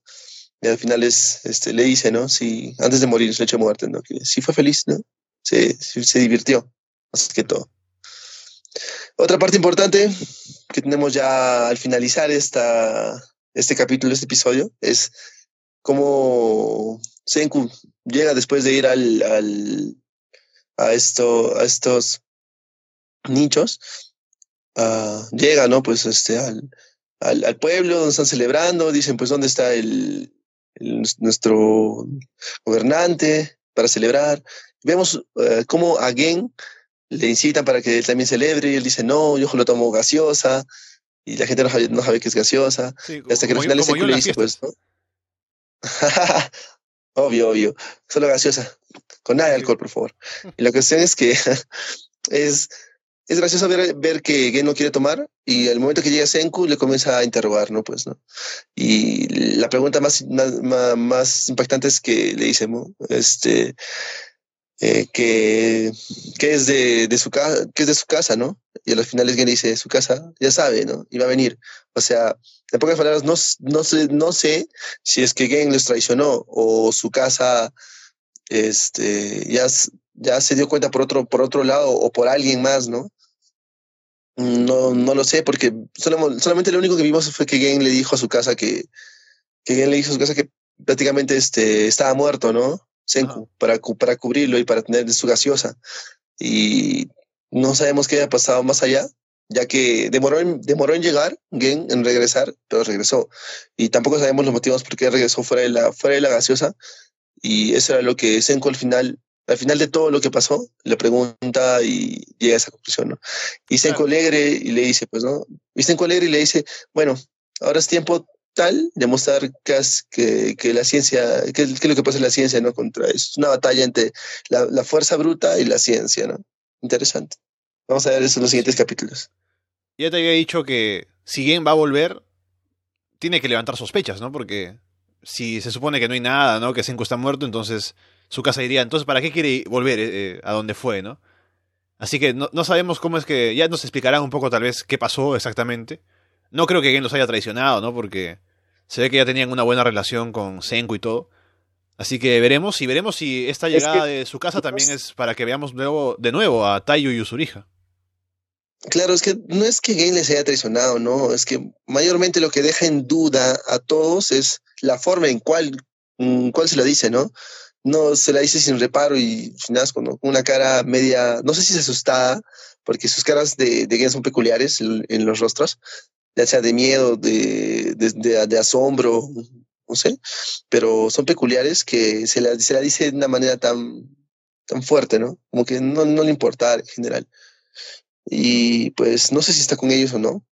Y al final es, este, le dice, ¿no? Si, antes de morir, su hecho de muerte, ¿no? Que sí fue feliz, ¿no? Se, se divirtió, más que todo. Otra parte importante que tenemos ya al finalizar esta, este capítulo, este episodio, es cómo Senku llega después de ir al, al a, esto, a estos nichos, uh, llega, ¿no? Pues este, al, al, pueblo donde están celebrando, dicen, pues, ¿dónde está el, nuestro gobernante para celebrar? Vemos uh, cómo a Gen le incitan para que él también celebre y él dice, no, yo lo tomo gaseosa, y la gente no sabe, no sabe que es gaseosa. hasta que al final le dice, pues, ¿no? (laughs) obvio, obvio. Solo gaseosa. Con nada de alcohol, por favor. Y la cuestión es que (laughs) es, es gracioso ver, ver que Gen no quiere tomar y al momento que llega Senku le comienza a interrogar, ¿no? Pues, ¿no? Y la pregunta más, más, más impactante es que le dice, este, eh, que, que, es de, de su casa, que es de su casa, ¿no? Y a los finales alguien dice, su casa, ya sabe, ¿no? Iba a venir. O sea, en pocas palabras, no, no, sé, no sé si es que Gen les traicionó o su casa este, ya, ya se dio cuenta por otro, por otro lado o por alguien más, ¿no? No, no lo sé, porque solamente lo único que vimos fue que Gen le dijo a su casa que, que le dijo a su casa que prácticamente este, estaba muerto, ¿no? Senku, para, para cubrirlo y para tener su gaseosa. Y no sabemos qué había pasado más allá, ya que demoró en, demoró en llegar, Gen, en regresar, pero regresó. Y tampoco sabemos los motivos por qué regresó fuera de la, fuera de la gaseosa. Y eso era lo que Senku al final, al final de todo lo que pasó, le pregunta y llega a esa conclusión, ¿no? Y Senku alegre y le dice, pues, ¿no? Y Senku alegre y le dice, bueno, ahora es tiempo tal demostrar que, que, la ciencia, que, es lo que pasa en la ciencia, ¿no? Contra es una batalla entre la, la, fuerza bruta y la ciencia, ¿no? Interesante. Vamos a ver eso en los siguientes capítulos. Ya te había dicho que si Gen va a volver, tiene que levantar sospechas, ¿no? Porque si se supone que no hay nada, ¿no? Que Senku está muerto, entonces su casa iría. Entonces, ¿para qué quiere volver eh, eh, a donde fue, ¿no? Así que no, no sabemos cómo es que. Ya nos explicarán un poco, tal vez, qué pasó exactamente. No creo que Gen los haya traicionado, ¿no? Porque se ve que ya tenían una buena relación con Senku y todo. Así que veremos y veremos si esta llegada de su casa también es para que veamos de nuevo a Taiyo y Usurija. Claro, es que no es que Gen les haya traicionado, no, es que mayormente lo que deja en duda a todos es la forma en cual, cuál se lo dice, ¿no? No se la dice sin reparo y nada, con una cara media, no sé si es asustada, porque sus caras de, de Gen son peculiares en los rostros, ya sea de miedo, de, de, de, asombro, no sé, pero son peculiares que se la, se la dice de una manera tan, tan fuerte, ¿no? Como que no, no le importa en general. Y pues no sé si está con ellos o no,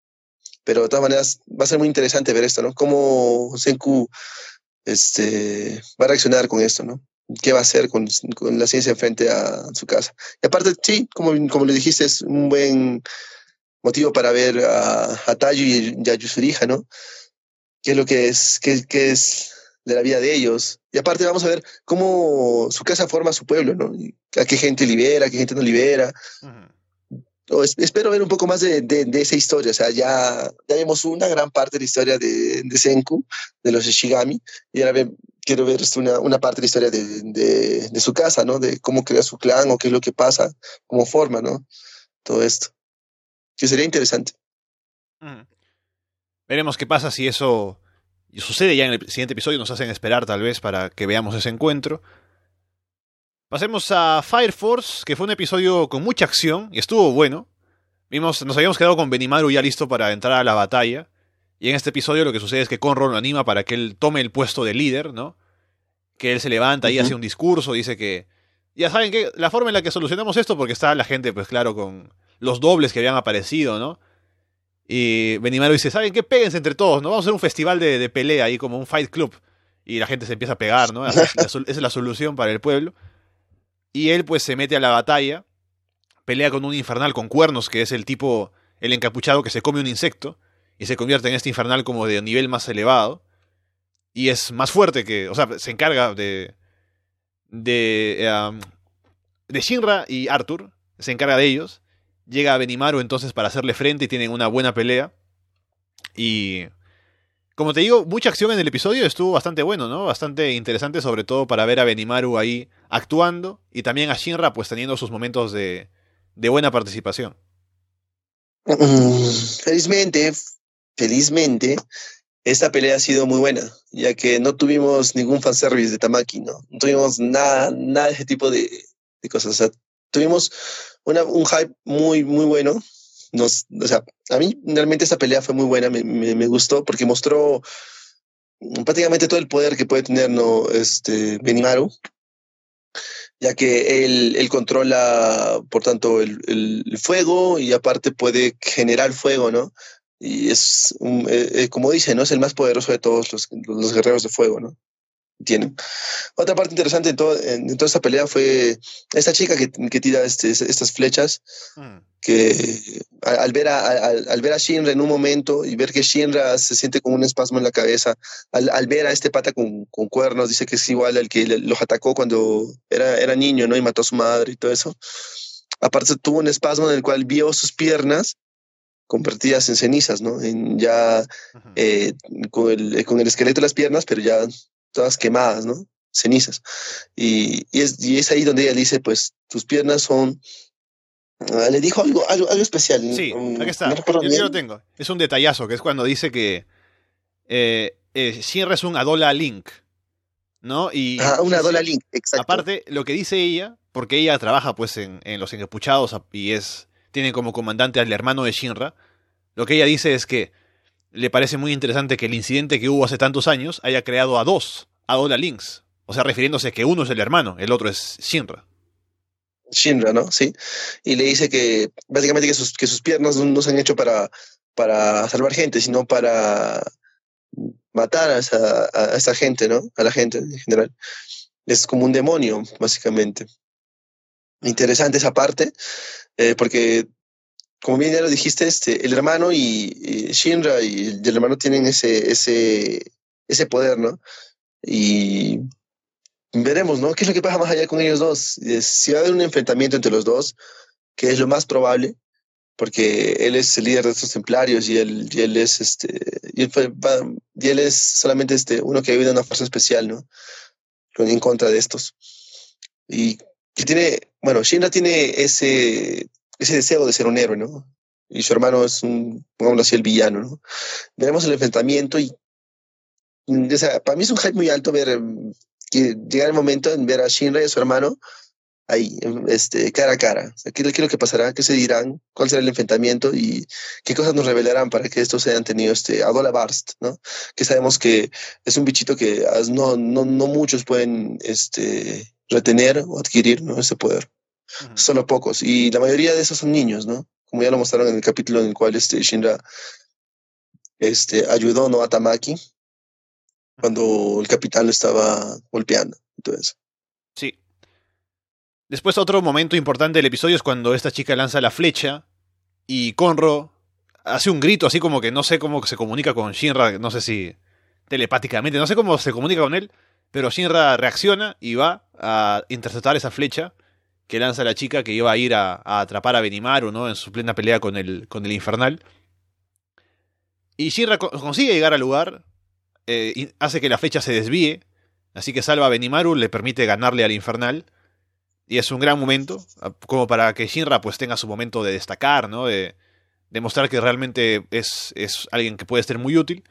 pero de todas maneras va a ser muy interesante ver esto, ¿no? Cómo Senku este, va a reaccionar con esto, ¿no? ¿Qué va a hacer con, con la ciencia frente a su casa? Y aparte, sí, como, como le dijiste, es un buen motivo para ver a, a Tayo y a Yusurija, ¿no? ¿Qué es lo que es, qué, qué, es de la vida de ellos? Y aparte vamos a ver cómo su casa forma su pueblo, ¿no? A qué gente libera, a qué gente no libera. o es, espero ver un poco más de, de, de, esa historia. O sea, ya, ya vemos una gran parte de la historia de, de Senku, de los Shigami, y ahora ve, quiero ver una, una parte de la historia de, de, su casa, ¿no? De cómo crea su clan o qué es lo que pasa, cómo forma, ¿no? Todo esto que sería interesante. Mm. Veremos qué pasa si eso sucede ya en el siguiente episodio, nos hacen esperar tal vez para que veamos ese encuentro. Pasemos a Fire Force, que fue un episodio con mucha acción y estuvo bueno. Vimos, nos habíamos quedado con Benimaru ya listo para entrar a la batalla. Y en este episodio lo que sucede es que Conrad lo anima para que él tome el puesto de líder, ¿no? Que él se levanta y hace un discurso, dice que... Ya saben que la forma en la que solucionamos esto, porque está la gente, pues claro, con los dobles que habían aparecido, ¿no? Y Benimaru dice, ¿saben qué? Péguense entre todos, ¿no? Vamos a hacer un festival de, pelea ahí, como un fight club. Y la gente se empieza a pegar, ¿no? Esa es la solución para el pueblo. Y él pues se mete a la batalla, pelea con un infernal con cuernos, que es el tipo, el encapuchado que se come un insecto, y se convierte en este infernal como de nivel más elevado. Y es más fuerte que, o sea, se encarga de... De, um, de Shinra y Arthur, se encarga de ellos Llega a Benimaru entonces para hacerle frente y tienen una buena pelea. Y como te digo, mucha acción en el episodio, estuvo bastante bueno, ¿no? Bastante interesante, sobre todo para ver a Benimaru ahí actuando y también a Shinra pues teniendo sus momentos de, de buena participación. Mm, felizmente, felizmente, esta pelea ha sido muy buena, ya que no tuvimos ningún fanservice de Tamaki, ¿no? No tuvimos nada, nada de ese tipo de, de cosas. O sea, tuvimos una, un hype muy, muy bueno. O sea, a mí realmente esta pelea fue muy buena, me, me, me, gustó porque mostró prácticamente todo el poder que puede tener ¿no? este, Benimaru, ya que él, controla, por tanto, el, el, fuego y aparte puede generar fuego, ¿no? Y es, un, eh, como dice, ¿no? Es el más poderoso de todos los, los guerreros de fuego, ¿no? Tienen. Otra parte interesante en, todo, en, en, toda esta pelea fue esta chica que, que tira este, estas flechas, mm. que al, ver a, al, al, ver a Shinra en un momento y ver que Shinra se siente con un espasmo en la cabeza, al, al ver a este pata con, con, cuernos, dice que es igual al que los atacó cuando era, era niño, ¿no? Y mató a su madre y todo eso. Aparte tuvo un espasmo en el cual vio sus piernas convertidas en cenizas, ¿no? En ya eh, con, el, con el esqueleto de las piernas, pero ya todas quemadas, ¿no? Cenizas. Y, y, es, y es ahí donde ella dice, pues, tus piernas son... Uh, le dijo algo, algo, algo especial. Sí, aquí está. No yo, lo tengo. Es un detallazo, que es cuando dice que... Eh, eh, Shinra es un Adola Link, ¿no? Y, ah, un Adola Link, exacto. Aparte, lo que dice ella, porque ella trabaja pues en, en los encapuchados y es tiene como comandante al hermano de Shinra, lo que ella dice es que le parece muy interesante que el incidente que hubo hace tantos años haya creado a dos Adola Links. O sea, refiriéndose que uno es el hermano, el otro es Shinra. Shinra, ¿no? Sí. Y le dice que básicamente que sus, que sus piernas no se han hecho para, para salvar gente, sino para matar a esa, a esa gente, ¿no? A la gente en general. Es como un demonio, básicamente. Interesante esa parte, eh, porque como bien ya lo dijiste, este, el hermano y, Shinra y el hermano tienen ese, ese, ese poder, ¿no? Y veremos, ¿no? ¿Qué es lo que pasa más allá con ellos dos? Si va a haber un enfrentamiento entre los dos, que es lo más probable, porque él es el líder de estos templarios y él, y él es este y él, fue, y él, es solamente este uno que vive en una fuerza especial, ¿no? En contra de estos. Y que tiene, bueno, Shinra tiene ese, ese deseo de ser un héroe, ¿no? Y su hermano es un, pongámoslo así, el villano, ¿no? Veremos el enfrentamiento y, o sea, para mí es un hype muy alto ver que llegar el momento en ver a Shinra y a su hermano ahí, este, cara a cara. ¿qué, es lo que pasará? ¿Qué se dirán? ¿Cuál será el enfrentamiento? ¿Y qué cosas nos revelarán para que estos hayan tenido este Adola Barst, ¿no? Que sabemos que es un bichito que no, no, no muchos pueden este, retener o adquirir, ¿no? Ese poder. Solo pocos. Y la mayoría de esos son niños, ¿no? Como ya lo mostraron en el capítulo en el cual este Shinra este, ayudó ¿no? a Tamaki cuando el capitán lo estaba golpeando. Entonces. Sí. Después otro momento importante del episodio es cuando esta chica lanza la flecha y Conro hace un grito así como que no sé cómo se comunica con Shinra, no sé si telepáticamente, no sé cómo se comunica con él, pero Shinra reacciona y va a interceptar esa flecha que lanza la chica que iba a ir a, atrapar a Benimaru, ¿no? En su plena pelea con el, con el infernal. Y Shinra consigue llegar al lugar, eh, hace que la flecha se desvíe, así que salva a Benimaru, le permite ganarle al infernal. Y es un gran momento, como para que Shinra pues tenga su momento de destacar, ¿no? De demostrar que realmente es, es alguien que puede ser muy útil.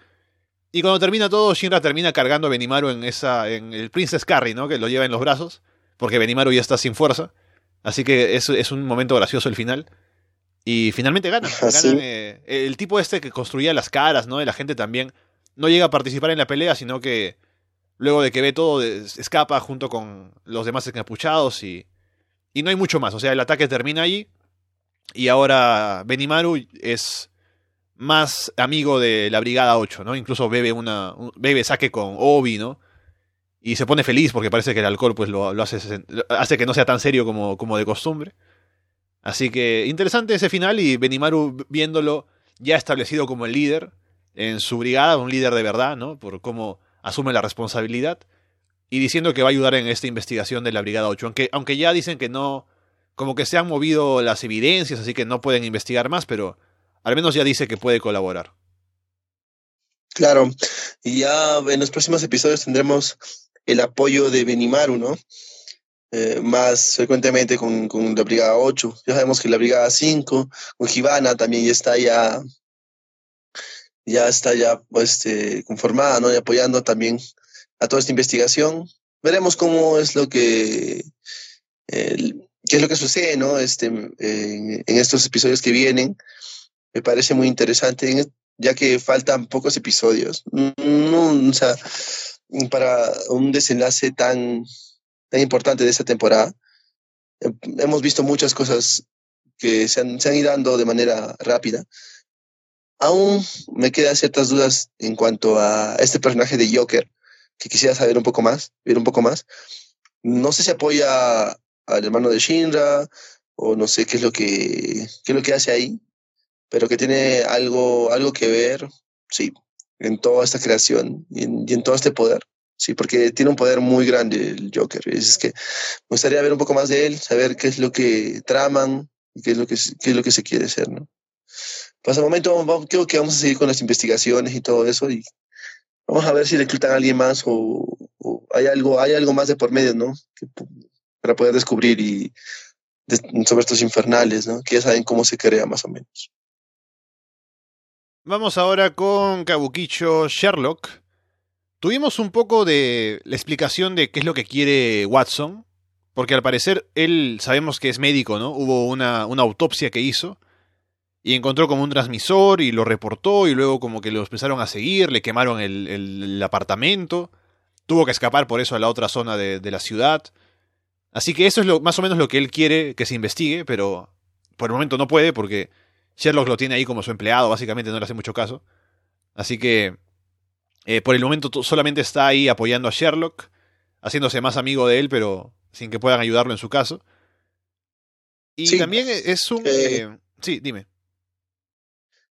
Y cuando termina todo, Shinra termina cargando a Benimaru en esa. en el Princess Carry, ¿no? Que lo lleva en los brazos. Porque Benimaru ya está sin fuerza. Así que es, es un momento gracioso el final. Y finalmente gana. (laughs) Ah, eh, el tipo este que construía las caras, ¿no? De la gente también. No llega a participar en la pelea, sino que luego de que ve todo, escapa junto con los demás encapuchados y, y no hay mucho más. O sea, el ataque termina ahí y ahora Benimaru es más amigo de la Brigada 8, ¿no? Incluso bebe una bebe saque con Obi, ¿no? Y se pone feliz porque parece que el alcohol pues lo, hace, hace que no sea tan serio como, como de costumbre. Así que interesante ese final y Benimaru viéndolo ya establecido como el líder en su brigada, un líder de verdad, ¿no? Por cómo asume la responsabilidad y diciendo que va a ayudar en esta investigación de la Brigada 8, aunque, aunque ya dicen que no, como que se han movido las evidencias, así que no pueden investigar más, pero al menos ya dice que puede colaborar. Claro, y ya en los próximos episodios tendremos el apoyo de Benimaru, ¿no? Eh, más frecuentemente con, con, la Brigada 8. Ya sabemos que la Brigada 5, con Givana también ya está ya, ya está ya este, conformada, ¿no? Y apoyando también a toda esta investigación. Veremos cómo es lo que, qué es lo que sucede, ¿no? Este, en, en, estos episodios que vienen. Me parece muy interesante, ya que faltan pocos episodios. No, o sea, para un desenlace tan, tan importante de esta temporada. Hemos visto muchas cosas que se han, ido dando de manera rápida. Aún me quedan ciertas dudas en cuanto a este personaje de Joker, que quisiera saber un poco más, ver un poco más. No sé si apoya al hermano de Shinra o no sé qué es lo que, qué lo que hace ahí, pero que tiene algo, algo que ver, sí, en toda esta creación y en, todo este poder. Sí, porque tiene un poder muy grande el Joker. Es que me gustaría ver un poco más de él, saber qué es lo que traman y qué es lo que, qué es lo que se quiere hacer, ¿no? Pues al momento creo que vamos a seguir con las investigaciones y todo eso y vamos a ver si reclutan a alguien más o, hay algo hay algo más de por medio, ¿no? para poder descubrir y sobre estos infernales, ¿no? Que ya saben cómo se crea más o menos. Vamos ahora con Kabukicho Sherlock. Tuvimos un poco de la explicación de qué es lo que quiere Watson, porque al parecer él sabemos que es médico, ¿no? Hubo una, una autopsia que hizo y encontró como un transmisor y lo reportó y luego como que lo empezaron a seguir, le quemaron el, apartamento, tuvo que escapar por eso a la otra zona de, de, la ciudad. Así que eso es lo, más o menos lo que él quiere que se investigue, pero por el momento no puede porque Sherlock lo tiene ahí como su empleado, básicamente no le hace mucho caso. Así que eh, por el momento solamente está ahí apoyando a Sherlock, haciéndose más amigo de él, pero sin que puedan ayudarlo en su caso. Y también es un... Eh, eh, sí, dime.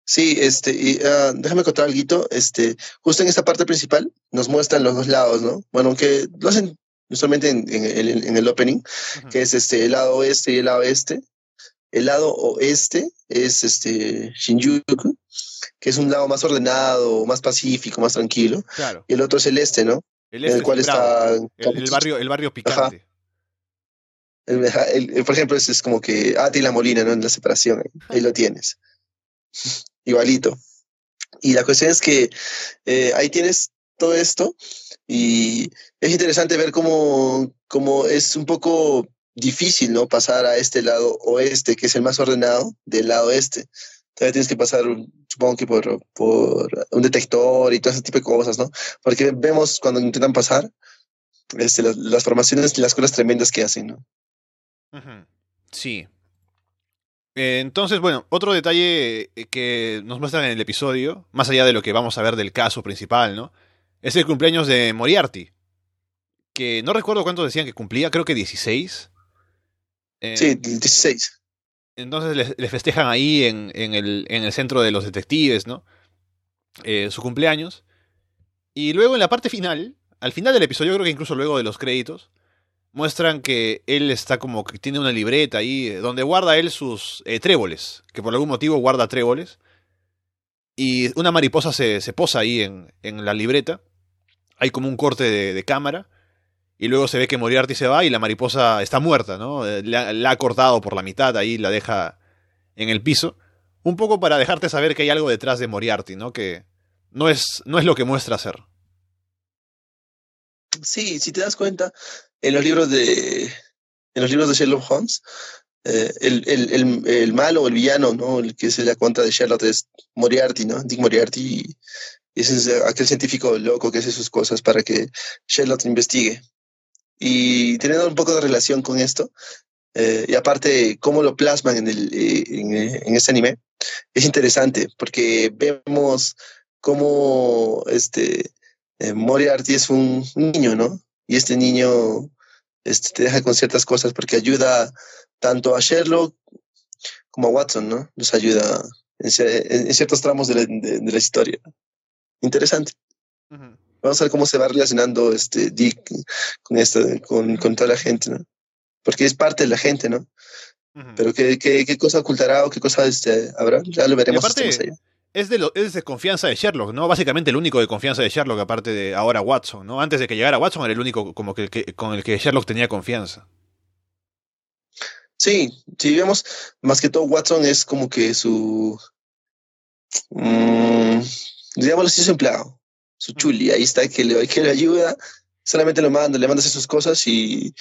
Sí, este, y, uh, déjame contar algo. Este, justo en esta parte principal nos muestran los dos lados, ¿no? Bueno, aunque lo hacen usualmente en, en, el opening, que es este, el lado oeste y el lado este. El lado oeste es este Shinjuku, que es un lado más ordenado, más pacífico, más tranquilo. Claro. Y el otro es el este, ¿no? El este el cual está el, barrio, el barrio picante. por ejemplo, ese es como que Ati y la Molina, ¿no? En la separación, ahí, lo tienes. Igualito. Y la cuestión es que eh, ahí tienes todo esto y es interesante ver cómo, cómo es un poco difícil, ¿no? Pasar a este lado oeste, que es el más ordenado, del lado este. Todavía tienes que pasar, supongo que por, por un detector y todo ese tipo de cosas, ¿no? Porque vemos cuando intentan pasar este, las, formaciones y las cosas tremendas que hacen, ¿no? Sí. Eh, entonces, bueno, otro detalle eh, que nos muestran en el episodio, más allá de lo que vamos a ver del caso principal, ¿no? Es el cumpleaños de Moriarty. Que no recuerdo cuántos decían que cumplía, creo que 16 sí, 16. Entonces les, festejan ahí en, en, el, en, el, centro de los detectives, ¿no? Eh, su cumpleaños. Y luego en la parte final, al final del episodio, creo que incluso luego de los créditos, muestran que él está como que tiene una libreta ahí eh, donde guarda él sus eh, tréboles, que por algún motivo guarda tréboles. Y una mariposa se, se posa ahí en, en, la libreta. Hay como un corte de, de cámara y luego se ve que Moriarty se va y la mariposa está muerta, ¿no? Eh, la, ha cortado por la mitad, ahí la deja en el piso. Un poco para dejarte saber que hay algo detrás de Moriarty, ¿no? Que no es, no es lo que muestra ser. Sí, si te das cuenta, en los libros de, en los libros de Sherlock Holmes, eh, el, el, el, el, malo el villano, ¿no? El que se da cuenta de Sherlock es Moriarty, ¿no? Dick Moriarty. Ese es aquel científico loco que hace sus cosas para que Sherlock investigue. Y teniendo un poco de relación con esto, eh, y aparte cómo lo plasman en, el, eh, eh, en, este anime, es interesante porque vemos cómo este, Moriarty es un niño, ¿no? Y este niño este, te deja con ciertas cosas porque ayuda tanto a Sherlock como a Watson, ¿no? Los ayuda en, ciertos tramos de la, de, la historia. Interesante. Vamos a ver cómo se va relacionando este Dick con esto, con, con toda la gente, ¿no? Porque es parte de la gente, ¿no? Pero ¿qué, ¿qué, qué, cosa ocultará o qué cosa este, habrá, ya lo veremos. es de, lo, es de confianza de Sherlock, ¿no? Básicamente el único de confianza de Sherlock, aparte de ahora Watson, ¿no? Antes de que llegara Watson era el único como que, que con el que Sherlock tenía confianza. Sí, si vemos, más que todo Watson es como que su, mmm, digámoslo así, su empleado su chuli, ahí está que le, que le ayuda, solamente lo manda, le manda sus cosas y,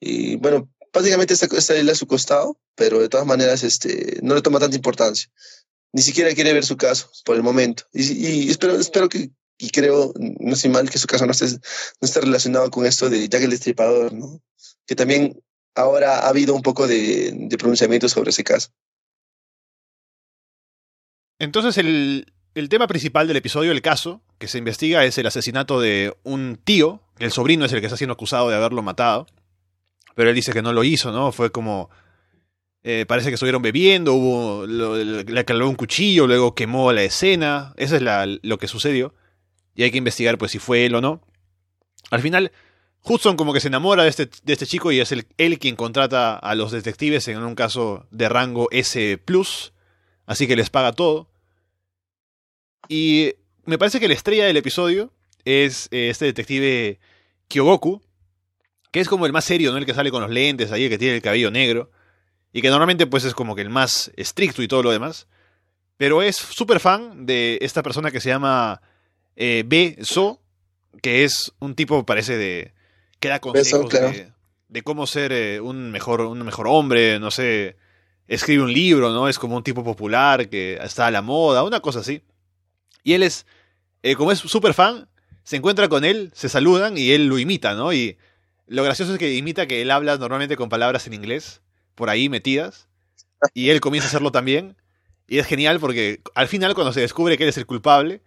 y bueno, prácticamente está, está él a su costado, pero de todas maneras este, no le toma tanta importancia. Ni siquiera quiere ver su caso por el momento. Y, y espero, espero que, y creo, no sé mal, que su caso no esté, no esté relacionado con esto de Jack el Destripador, ¿no? Que también ahora ha habido un poco de, de pronunciamiento sobre ese caso. Entonces el, el tema principal del episodio, el caso que se investiga, es el asesinato de un tío, el sobrino es el que está siendo acusado de haberlo matado, pero él dice que no lo hizo, ¿no? Fue como... Eh, parece que estuvieron bebiendo, hubo, le caló un cuchillo, luego quemó la escena, eso es lo que sucedió, y hay que investigar pues si fue él o no. Al final, Hudson como que se enamora de este, de este chico y es el, él quien contrata a los detectives en un caso de rango S ⁇ así que les paga todo. Y me parece que la estrella del episodio es eh, este detective Kyogoku, que es como el más serio, ¿no? El que sale con los lentes ahí, el que tiene el cabello negro. Y que normalmente pues es como que el más estricto y todo lo demás. Pero es súper fan de esta persona que se llama eh, B. So, que es un tipo, parece, de. que da consejos de, cómo ser eh, un, mejor, un mejor hombre, no sé. Escribe un libro, ¿no? Es como un tipo popular que está a la moda, una cosa así. Y él es. Eh, como es súper fan, se encuentra con él, se saludan y él lo imita, ¿no? Y lo gracioso es que imita que él habla normalmente con palabras en inglés, por ahí metidas, y él comienza a hacerlo también. Y es genial porque al final, cuando se descubre que él es el culpable,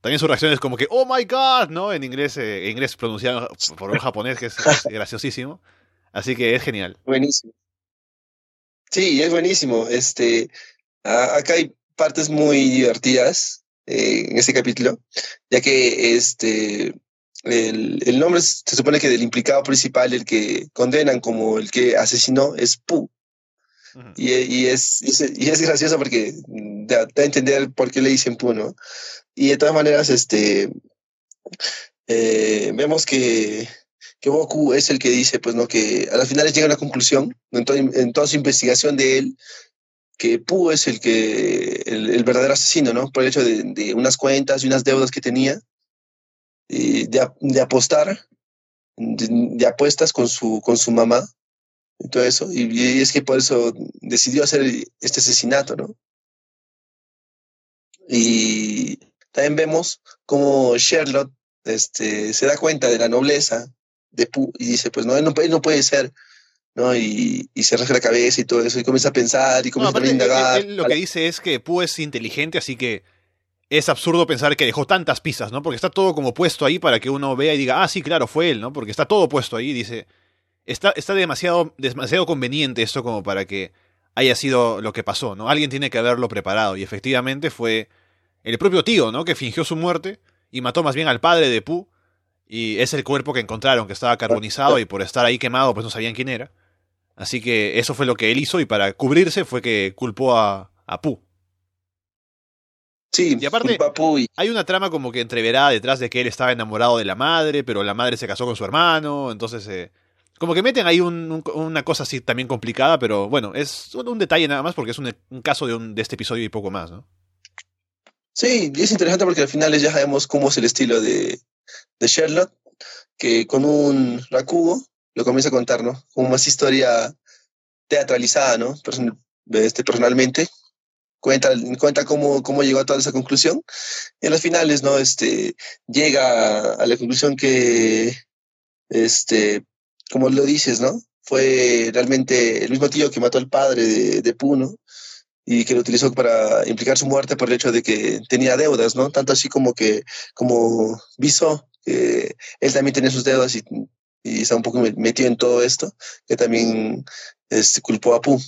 también su reacción es como que, oh my god, ¿no? En inglés, eh, inglés pronunciado por un japonés, que es, graciosísimo. Así que es genial. Buenísimo. Sí, es buenísimo. Este, acá hay partes muy divertidas eh, en este capítulo, ya que este, el, el, nombre se supone que del implicado principal, el que condenan como el que asesinó, es Pu. y, y, es, y, es, gracioso porque da, a entender por qué le dicen Pu, ¿no? Y de todas maneras, este, eh, vemos que, que Goku es el que dice, pues, ¿no? Que a la final llega a la conclusión, en, en toda su investigación de él, que Pu es el que el, verdadero asesino, ¿no? Por el hecho de, unas cuentas y unas deudas que tenía de, de apostar, de, apuestas con su, con su mamá y todo eso. Y, y, es que por eso decidió hacer este asesinato, ¿no? Y también vemos como Sherlock este, se da cuenta de la nobleza de Pooh y dice, pues no, no, él no puede ser ¿no? Y, y, se la cabeza y todo eso, y comienza a pensar y comienza no, a indagar. Él, él lo que dice es que Pooh es inteligente, así que es absurdo pensar que dejó tantas pistas, ¿no? Porque está todo como puesto ahí para que uno vea y diga, ah, sí, claro, fue él, ¿no? Porque está todo puesto ahí, dice, está, está demasiado, demasiado conveniente esto como para que haya sido lo que pasó, ¿no? Alguien tiene que haberlo preparado, y efectivamente fue el propio tío, ¿no? Que fingió su muerte y mató más bien al padre de Pooh, y es el cuerpo que encontraron, que estaba carbonizado y por estar ahí quemado, pues no sabían quién era. Así que eso fue lo que él hizo, y para cubrirse fue que culpó a, a Pooh. Sí, y aparte, y... hay una trama como que entreverada detrás de que él estaba enamorado de la madre, pero la madre se casó con su hermano, entonces... Eh, como que meten ahí un, un, una cosa así también complicada, pero bueno, es un, un detalle nada más porque es un, caso de, de este episodio y poco más, ¿no? Sí, y es interesante porque al final ya sabemos cómo es el estilo de, de Sherlock, que con un racugo lo comienza a contar, ¿no? Como más historia teatralizada, ¿no? Este, personalmente, cuenta, cuenta cómo, cómo llegó a toda esa conclusión. En las finales, ¿no? Este, llega a la conclusión que, este, como lo dices, ¿no? Fue realmente el mismo tío que mató al padre de, Puno y que lo utilizó para implicar su muerte por el hecho de que tenía deudas, ¿no? Tanto así como que, como Viso, que él también tenía sus deudas y, y está un poco metido en todo esto, que también este, culpó a Pu.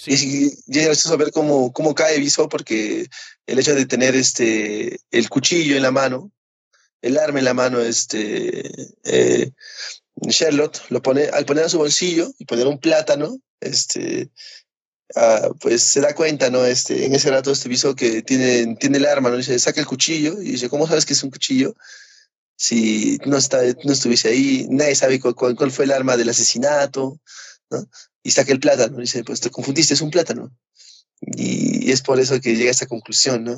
Sí. Y, y, es gracioso ver cómo, cómo cae Viso, porque el hecho de tener este, el cuchillo en la mano, el arma en la mano, este, eh, Sherlock, lo pone, al poner a su bolsillo y poner un plátano, este, uh, pues se da cuenta, ¿no? Este, en ese rato este Viso que tiene, tiene el arma, ¿no? Dice, saca el cuchillo y dice, ¿cómo sabes que es un cuchillo? Si no, está, no estuviese ahí, nadie sabe cuál, cuál, cuál fue el arma del asesinato, ¿no? y saca el plátano. Dice, pues te confundiste, es un plátano. Y es por eso que llega a esa conclusión, ¿no?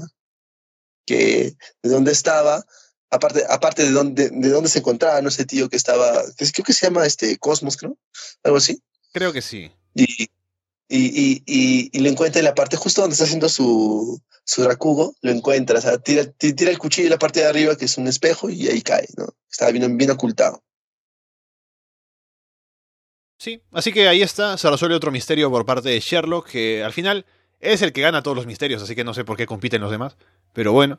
Que de dónde estaba, aparte, aparte de dónde, de dónde se encontraba, ¿no? Ese tío que estaba, que creo que se llama este Cosmos, creo, algo así. Creo que sí. Y, y, y, y, lo encuentra en la parte justo donde está haciendo su, su racugo, lo encuentra, o sea, tira, tira el cuchillo en la parte de arriba, que es un espejo, y ahí cae, ¿no? Estaba bien, bien ocultado. Sí, así que ahí está, se resuelve otro misterio por parte de Sherlock, que al final es el que gana todos los misterios, así que no sé por qué compiten los demás, pero bueno.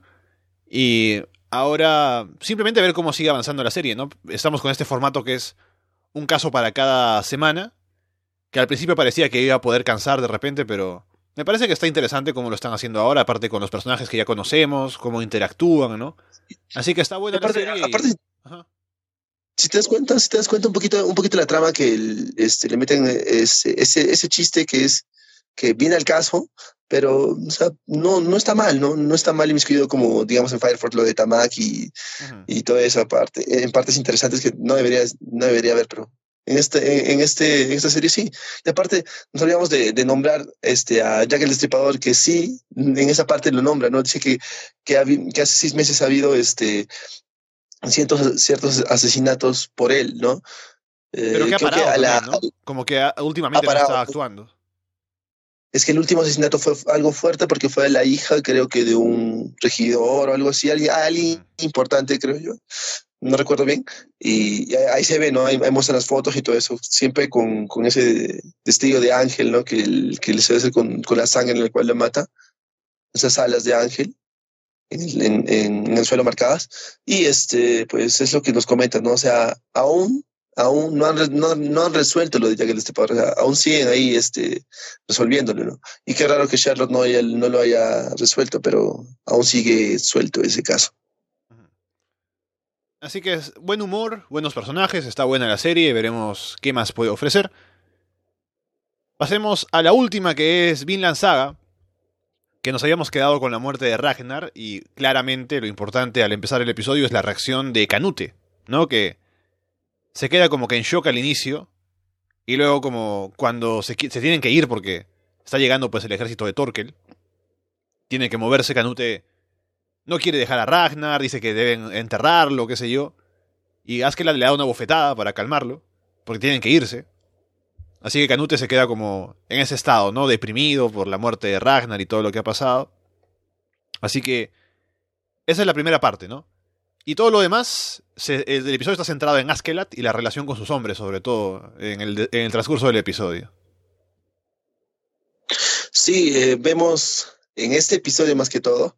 Y ahora simplemente ver cómo sigue avanzando la serie, ¿no? Estamos con este formato que es un caso para cada semana, que al principio parecía que iba a poder cansar de repente, pero me parece que está interesante cómo lo están haciendo ahora, aparte con los personajes que ya conocemos, cómo interactúan, ¿no? Así que está buena aparte, la serie. Aparte, y... Ajá si te das cuenta, si te das cuenta un poquito, un poquito la trama que el, este, le meten ese, ese, ese chiste que es que viene al caso, pero o sea, no, no está mal, ¿no? No está mal inmiscuido como, digamos, en Firefox lo de Tamaki y, y toda esa parte, en partes interesantes que no debería, no debería haber, pero en este, en este, en esta serie sí. Y aparte, nos olvidamos de, de, nombrar este, a Jack el Destripador, que sí, en esa parte lo nombra, ¿no? Dice que, que, ha, que hace seis meses ha habido este, ciertos, ciertos asesinatos por él, ¿no? Pero que ha parado, Como que últimamente no estaba actuando. Es que el último asesinato fue algo fuerte porque fue la hija, creo que de un regidor o algo así, alguien, alguien importante, creo yo. No recuerdo bien. Y, ahí se ve, ¿no? Ahí, muestran las fotos y todo eso. Siempre con, con ese testigo de ángel, ¿no? Que, que le hace con, con la sangre en la cual le mata. Esas alas de ángel en, en, el suelo marcadas. Y este, pues es lo que nos comentan, ¿no? O sea, aún aún no han, no, no han resuelto lo de Jack el Destripador, aún siguen ahí este, resolviéndolo, ¿no? Y qué raro que Charlotte no, no lo haya resuelto, pero aún sigue suelto ese caso. Así que es buen humor, buenos personajes, está buena la serie, veremos qué más puede ofrecer. Pasemos a la última que es Vinland Saga, que nos habíamos quedado con la muerte de Ragnar y claramente lo importante al empezar el episodio es la reacción de Canute, ¿no? Que se queda como que en shock al inicio. Y luego como cuando se, tienen que ir porque está llegando pues el ejército de Torkel. Tiene que moverse Canute. No quiere dejar a Ragnar, dice que deben enterrarlo, qué sé yo. Y Askeladd le da una bofetada para calmarlo, porque tienen que irse. Así que Canute se queda como en ese estado, ¿no? Deprimido por la muerte de Ragnar y todo lo que ha pasado. Así que esa es la primera parte, ¿no? Y todo lo demás, el, episodio está centrado en Askelat y la relación con sus hombres, sobre todo en el, transcurso del episodio. Sí, eh, vemos en este episodio más que todo,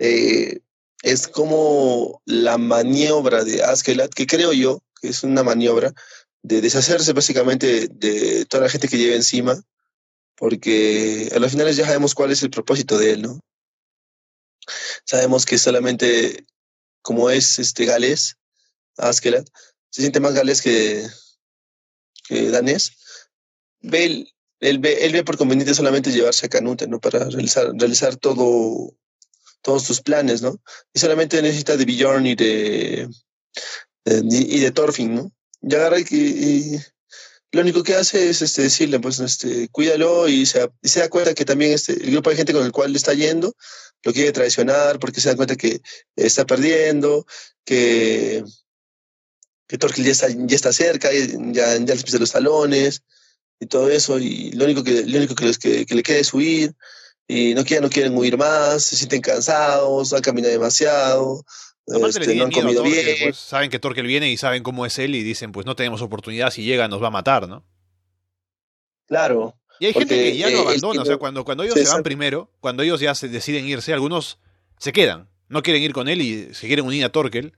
eh, es como la maniobra de Askelat, que creo yo que es una maniobra de deshacerse básicamente de, toda la gente que lleva encima, porque a los finales ya sabemos cuál es el propósito de él, ¿no? Sabemos que solamente como es este galés, Askelat, se siente más galés que, danés, ve, él, ve, él ve por conveniente solamente llevarse a Canute, ¿no? Para realizar, realizar todo, todos sus planes, ¿no? Y solamente necesita de Bjorn y de, y de Thorfinn, ¿no? Y agarra y, lo único que hace es este, decirle, pues, este, cuídalo y se, y da cuenta que también este, el grupo de gente con el cual está yendo lo quiere traicionar porque se da cuenta que está perdiendo, que, que Torquil ya está, ya está cerca, ya, ya les pisa los talones y todo eso, y lo único que, lo único que, le queda es huir, y no quieren, no quieren huir más, se sienten cansados, han caminado demasiado, este, no han comido bien. Pues, saben que Torquil viene y saben cómo es él y dicen, pues no tenemos oportunidad, si llega nos va a matar, ¿no? Claro, y hay gente que ya lo eh, abandona, o sea, cuando, cuando ellos se van primero, cuando ellos ya se deciden irse, algunos se quedan, no quieren ir con él y se quieren unir a Torkel.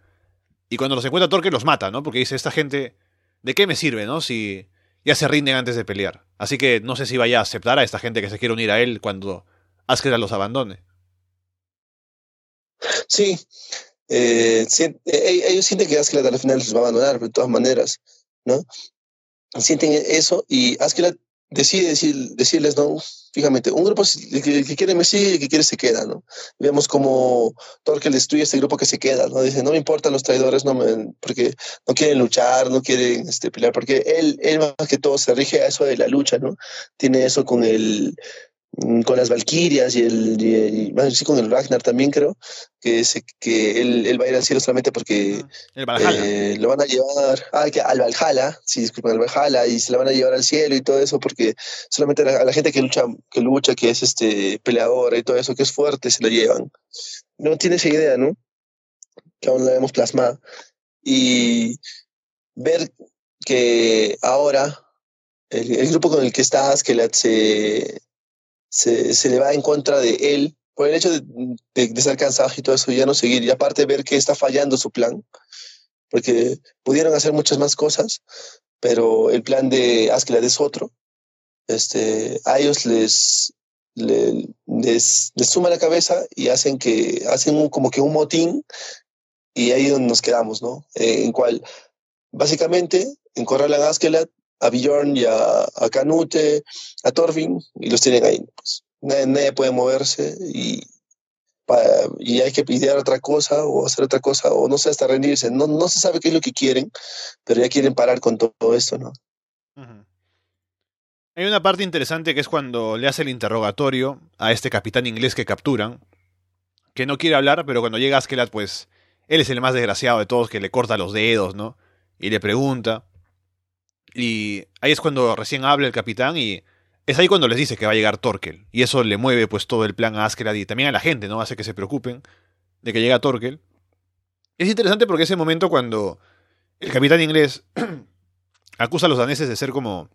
Y cuando los encuentra Torkel los mata, ¿no? Porque dice, esta gente, ¿de qué me sirve, no? Si ya se rinden antes de pelear. Así que no sé si vaya a aceptar a esta gente que se quiere unir a él cuando Askeladd los abandone. Sí, eh, eh, ellos sienten que Askeladd al final los va a abandonar, de todas maneras, ¿no? Sienten eso y Askeladd decide decir, decirles, ¿no? Fíjate, un grupo que, que, quiere me sigue y que quiere se queda, ¿no? Vemos como Torkel destruye este grupo que se queda, ¿no? Dice, no me importan los traidores, no me, porque no quieren luchar, no quieren este, pelear, porque él, él más que todo se rige a eso de la lucha, ¿no? Tiene eso con el, con las Valquirias y el, y, sí, con el Ragnar también creo, que, se, que él, él, va a ir al cielo solamente porque eh, lo van a llevar ah, que al Valhalla, sí, disculpen, al Valhalla, y se lo van a llevar al cielo y todo eso porque solamente a la, gente que lucha, que lucha, que es este peleadora y todo eso, que es fuerte, se lo llevan. No tiene esa idea, ¿no? Que aún la vemos plasmada. Y ver que ahora el, grupo con el que estás, que la, se, se, se le va en contra de él por el hecho de, de, ser cansado y todo eso, ya no seguir. Y aparte ver que está fallando su plan, porque pudieron hacer muchas más cosas, pero el plan de Askeladd es otro. Este, a ellos les, les, les, suma la cabeza y hacen que hacen como que un motín y ahí donde nos quedamos, ¿no? En cual básicamente encorralan a Askeladd a Bjorn y a, Canute, a Thorfinn, y los tienen ahí. Pues. Nadie, puede moverse y, y hay que pedir otra cosa o hacer otra cosa, o no sé, hasta rendirse. No, no se sabe qué es lo que quieren, pero ya quieren parar con todo esto, ¿no? Hay una parte interesante que es cuando le hace el interrogatorio a este capitán inglés que capturan, que no quiere hablar, pero cuando llega Askeladd, pues él es el más desgraciado de todos que le corta los dedos, ¿no? Y le pregunta. Y ahí es cuando recién habla el capitán y es ahí cuando les dice que va a llegar Torkel. Y eso le mueve pues todo el plan a Askeladd y también a la gente, ¿no? Hace que se preocupen de que llega Torkel. Es interesante porque ese momento cuando el capitán inglés (clears throat) acusa a los daneses de ser como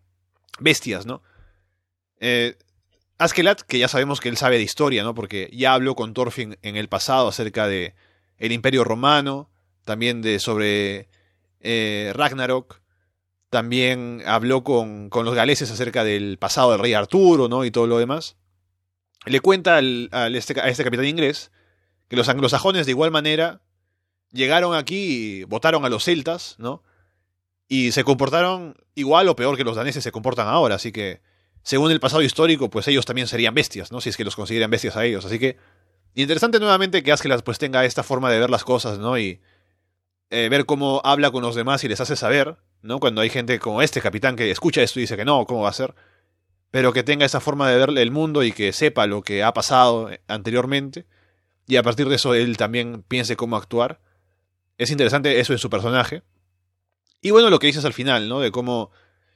bestias, ¿no? Eh, Askeladd, que ya sabemos que él sabe de historia, ¿no? Porque ya habló con Thorfinn en el pasado acerca de el Imperio Romano, también de sobre eh, Ragnarok, también habló con, con, los galeses acerca del pasado del rey Arturo, ¿no? Y todo lo demás. Le cuenta al, este, a este capitán inglés que los anglosajones de igual manera llegaron aquí y votaron a los celtas, ¿no? Y se comportaron igual o peor que los daneses se comportan ahora, así que según el pasado histórico, pues ellos también serían bestias, ¿no? Si es que los consideran bestias a ellos, así que interesante nuevamente que Askelas pues tenga esta forma de ver las cosas, ¿no? Y eh, ver cómo habla con los demás y les hace saber, ¿no? Cuando hay gente como este capitán que escucha esto y dice que no, ¿cómo va a ser? Pero que tenga esa forma de ver el mundo y que sepa lo que ha pasado anteriormente y a partir de eso él también piense cómo actuar. Es interesante eso en su personaje. Y bueno, lo que dices al final, ¿no? De cómo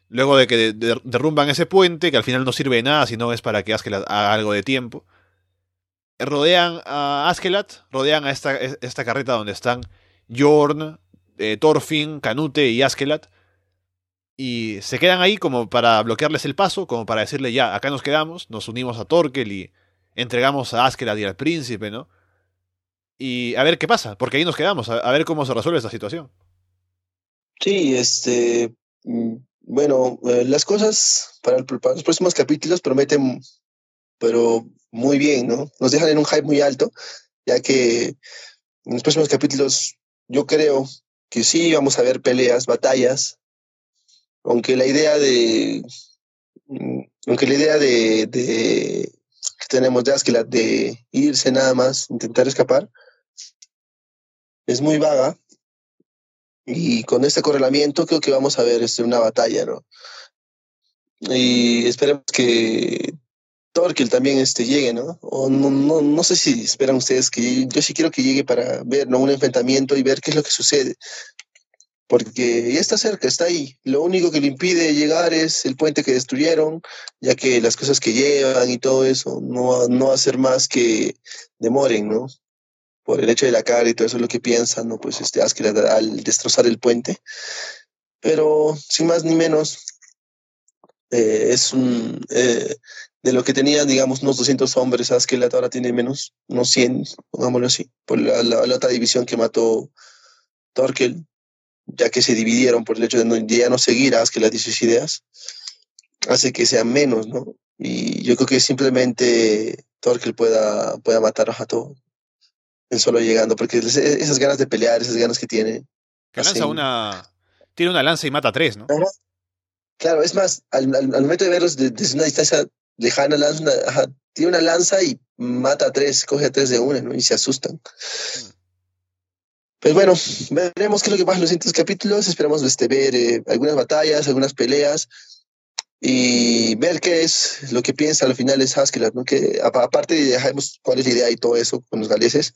luego de que derrumban ese puente, que al final no sirve de nada, sino es para que Askeladd haga algo de tiempo. Rodean a Askeladd, rodean a esta, esta carreta donde están Jorn, eh, Thorfinn, Canute y Askeladd. Y se quedan ahí como para bloquearles el paso, como para decirle ya, acá nos quedamos, nos unimos a Torkel y entregamos a Askeladd y al príncipe, ¿no? Y a ver qué pasa, porque ahí nos quedamos, a, ver cómo se resuelve esta situación. Sí, este, mm, bueno, eh, las cosas para, los próximos capítulos prometen, pero muy bien, ¿no? Nos dejan en un hype muy alto, ya que en los próximos capítulos yo creo que sí vamos a ver peleas, batallas, aunque la idea de, mm, aunque la idea de, que tenemos de de irse nada más, intentar escapar, es muy vaga. Y con este correlamiento creo que vamos a ver este, una batalla, ¿no? Y esperemos que Torkel también este, llegue, ¿no? O no, no, no sé si esperan ustedes que yo sí quiero que llegue para ver ¿no? un enfrentamiento y ver qué es lo que sucede. Porque ya está cerca, está ahí. Lo único que le impide llegar es el puente que destruyeron, ya que las cosas que llevan y todo eso no, no va a ser más que demoren, ¿no? por el hecho de la cara y todo eso es lo que piensan, ¿no? Pues este al destrozar el puente. Pero sin más ni menos, eh, es un... Eh, de lo que tenía, digamos, unos 200 hombres, Askeladd ahora tiene menos, unos 100, pongámoslo así, por la, la, otra división que mató Torkel, ya que se dividieron por el hecho de, no, ya no seguir a Askeladd y sus ideas, hace que sean menos, ¿no? Y yo creo que simplemente Torkel pueda, pueda matarlos a todos solo llegando, porque esas ganas de pelear, esas ganas que tiene. Que lanza una. Tiene una lanza y mata a tres, ¿no? Claro, es más, al, momento de verlos desde una distancia lejana, lanza tiene una lanza y mata a tres, coge a tres de una, ¿no? Y se asustan. Pues bueno, veremos qué es lo que pasa en los siguientes capítulos. Esperamos este, ver eh, algunas batallas, algunas peleas y ver qué es lo que piensa al final es Haskell, ¿no? que aparte de dejamos cuál es la idea y todo eso con los galeses,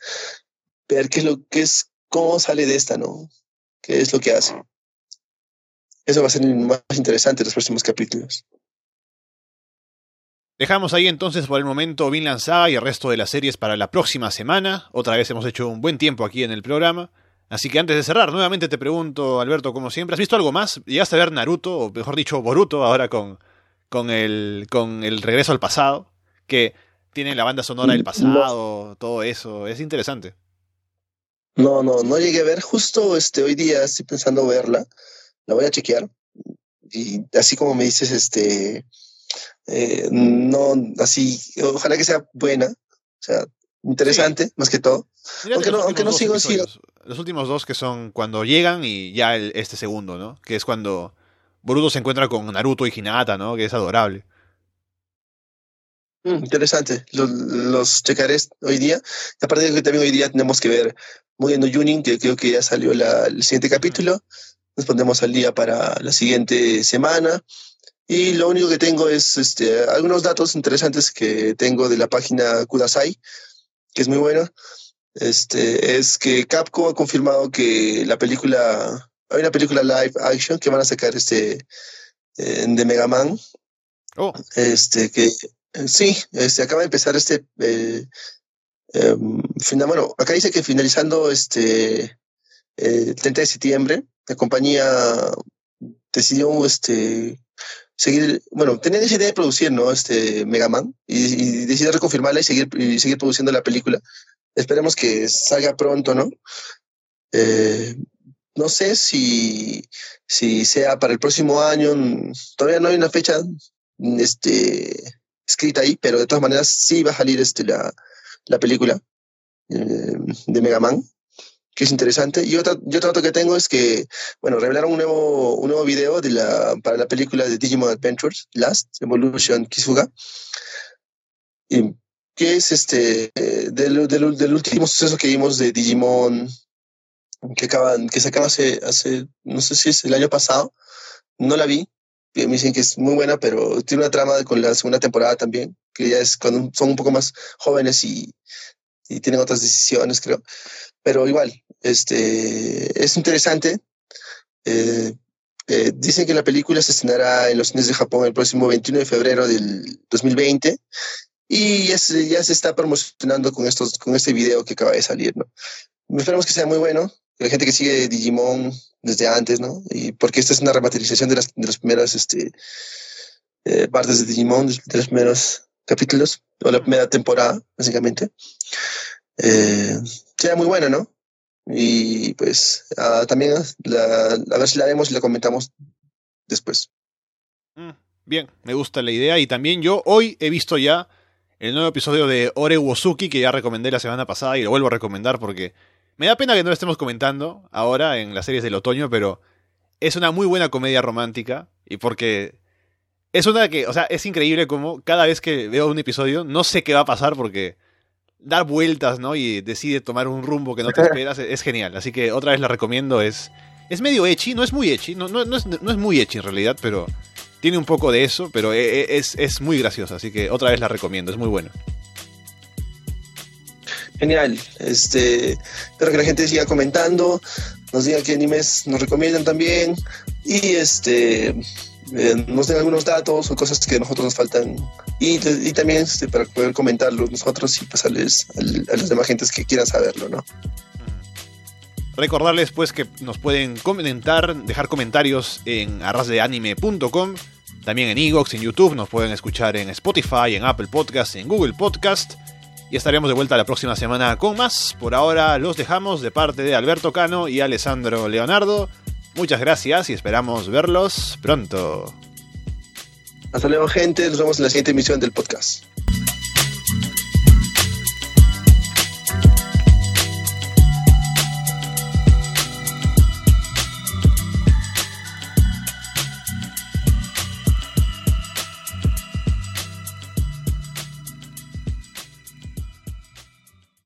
ver qué es lo que es, cómo sale de esta, ¿no? ¿Qué es lo que hace? Eso va a ser más interesante en los próximos capítulos. Dejamos ahí entonces por el momento Vinland Saga y el resto de las series para la próxima semana. Otra vez hemos hecho un buen tiempo aquí en el programa. Así que antes de cerrar, nuevamente te pregunto, Alberto, como siempre, ¿has visto algo más? ¿Llegaste a ver Naruto, o mejor dicho, Boruto, ahora con, con, el, con el regreso al pasado? Que tiene la banda sonora del pasado, todo eso, es interesante. No, no, no llegué a ver. Justo este, hoy día estoy pensando verla, la voy a chequear. Y así como me dices, este, eh, no, así, ojalá que sea buena, o sea, interesante, más que todo. aunque no, aunque no sigo, sigo, los últimos dos que son cuando llegan y ya este segundo, ¿no? Que es cuando Boruto se encuentra con Naruto y Hinata, ¿no? Que es adorable. Mm, interesante, los, los, checaré hoy día. Aparte de que también hoy día tenemos que ver Muy no Junin, que creo que ya salió el siguiente capítulo. Nos pondremos al día para la siguiente semana. Y lo único que tengo es este, algunos datos interesantes que tengo de la página Kudasai, que es muy buena este, es que Capcom ha confirmado que la película, hay una película live action que van a sacar este de Mega Man. Oh. Este, que sí, este, acaba de empezar este, eh, em, final, bueno, acá dice que finalizando este, el 30 de septiembre, la compañía decidió este, seguir, bueno, tenía esa idea de producir, ¿no? Este Mega Man y, y decidió reconfirmarla y seguir, y seguir produciendo la película. Esperemos que salga pronto, ¿no? Eh, no sé si, si sea para el próximo año, todavía no hay una fecha este, escrita ahí, pero de todas maneras sí va a salir este, la, la película eh, de Mega Man, que es interesante. Y otra, y otro que tengo es que, bueno, revelaron un nuevo, un nuevo video de la, para la película de Digimon Adventures, Last Evolution Kisuga. Y que es este del, del, del, último suceso que vimos de Digimon que acaban que se acaba hace, hace no sé si es el año pasado no la vi me dicen que es muy buena pero tiene una trama con la segunda temporada también que ya es cuando son un poco más jóvenes y, y tienen otras decisiones creo pero igual este es interesante eh, eh, dicen que la película se estrenará en los cines de Japón el próximo 21 de febrero del 2020 y ya se, ya se está promocionando con, estos, con este video que acaba de salir, ¿no? Esperamos que sea muy bueno, la gente que sigue Digimon desde antes, ¿no? Y porque esta es una remasterización de las, primeras este, eh, partes de Digimon, de, los primeros capítulos, o la primera temporada, básicamente. Sea muy bueno, ¿no? Y pues uh, también la, a ver si la vemos y la comentamos después. Mm, bien, me gusta la idea y también yo hoy he visto ya el nuevo episodio de Ore Wosuki que ya recomendé la semana pasada y lo vuelvo a recomendar porque me da pena que no lo estemos comentando ahora en las series del otoño, pero es una muy buena comedia romántica y porque es una que, o sea, es increíble como cada vez que veo un episodio no sé qué va a pasar porque dar vueltas, ¿no? Y decide tomar un rumbo que no te (laughs) esperas es genial. Así que otra vez la recomiendo, es es medio echi, no es muy echi, no, no, no, es, no es muy echi en realidad, pero tiene un poco de eso, pero e, e, es, es muy graciosa, así que otra vez la recomiendo, es muy buena. Genial. Este, espero que la gente siga comentando, nos diga qué animes nos recomiendan también y este eh, nos den algunos datos o cosas que a nosotros nos faltan y, y también este, para poder comentarlos nosotros y pasarles a, a las demás gentes que quieran saberlo, ¿no? Recordarles pues que nos pueden comentar, dejar comentarios en arrasdeanime.com, también en Evox, en YouTube, nos pueden escuchar en Spotify, en Apple Podcast, en Google Podcast. Y estaremos de vuelta la próxima semana con más. Por ahora los dejamos de parte de Alberto Cano y Alessandro Leonardo. Muchas gracias y esperamos verlos pronto. Hasta luego gente, nos vemos en la siguiente emisión del podcast.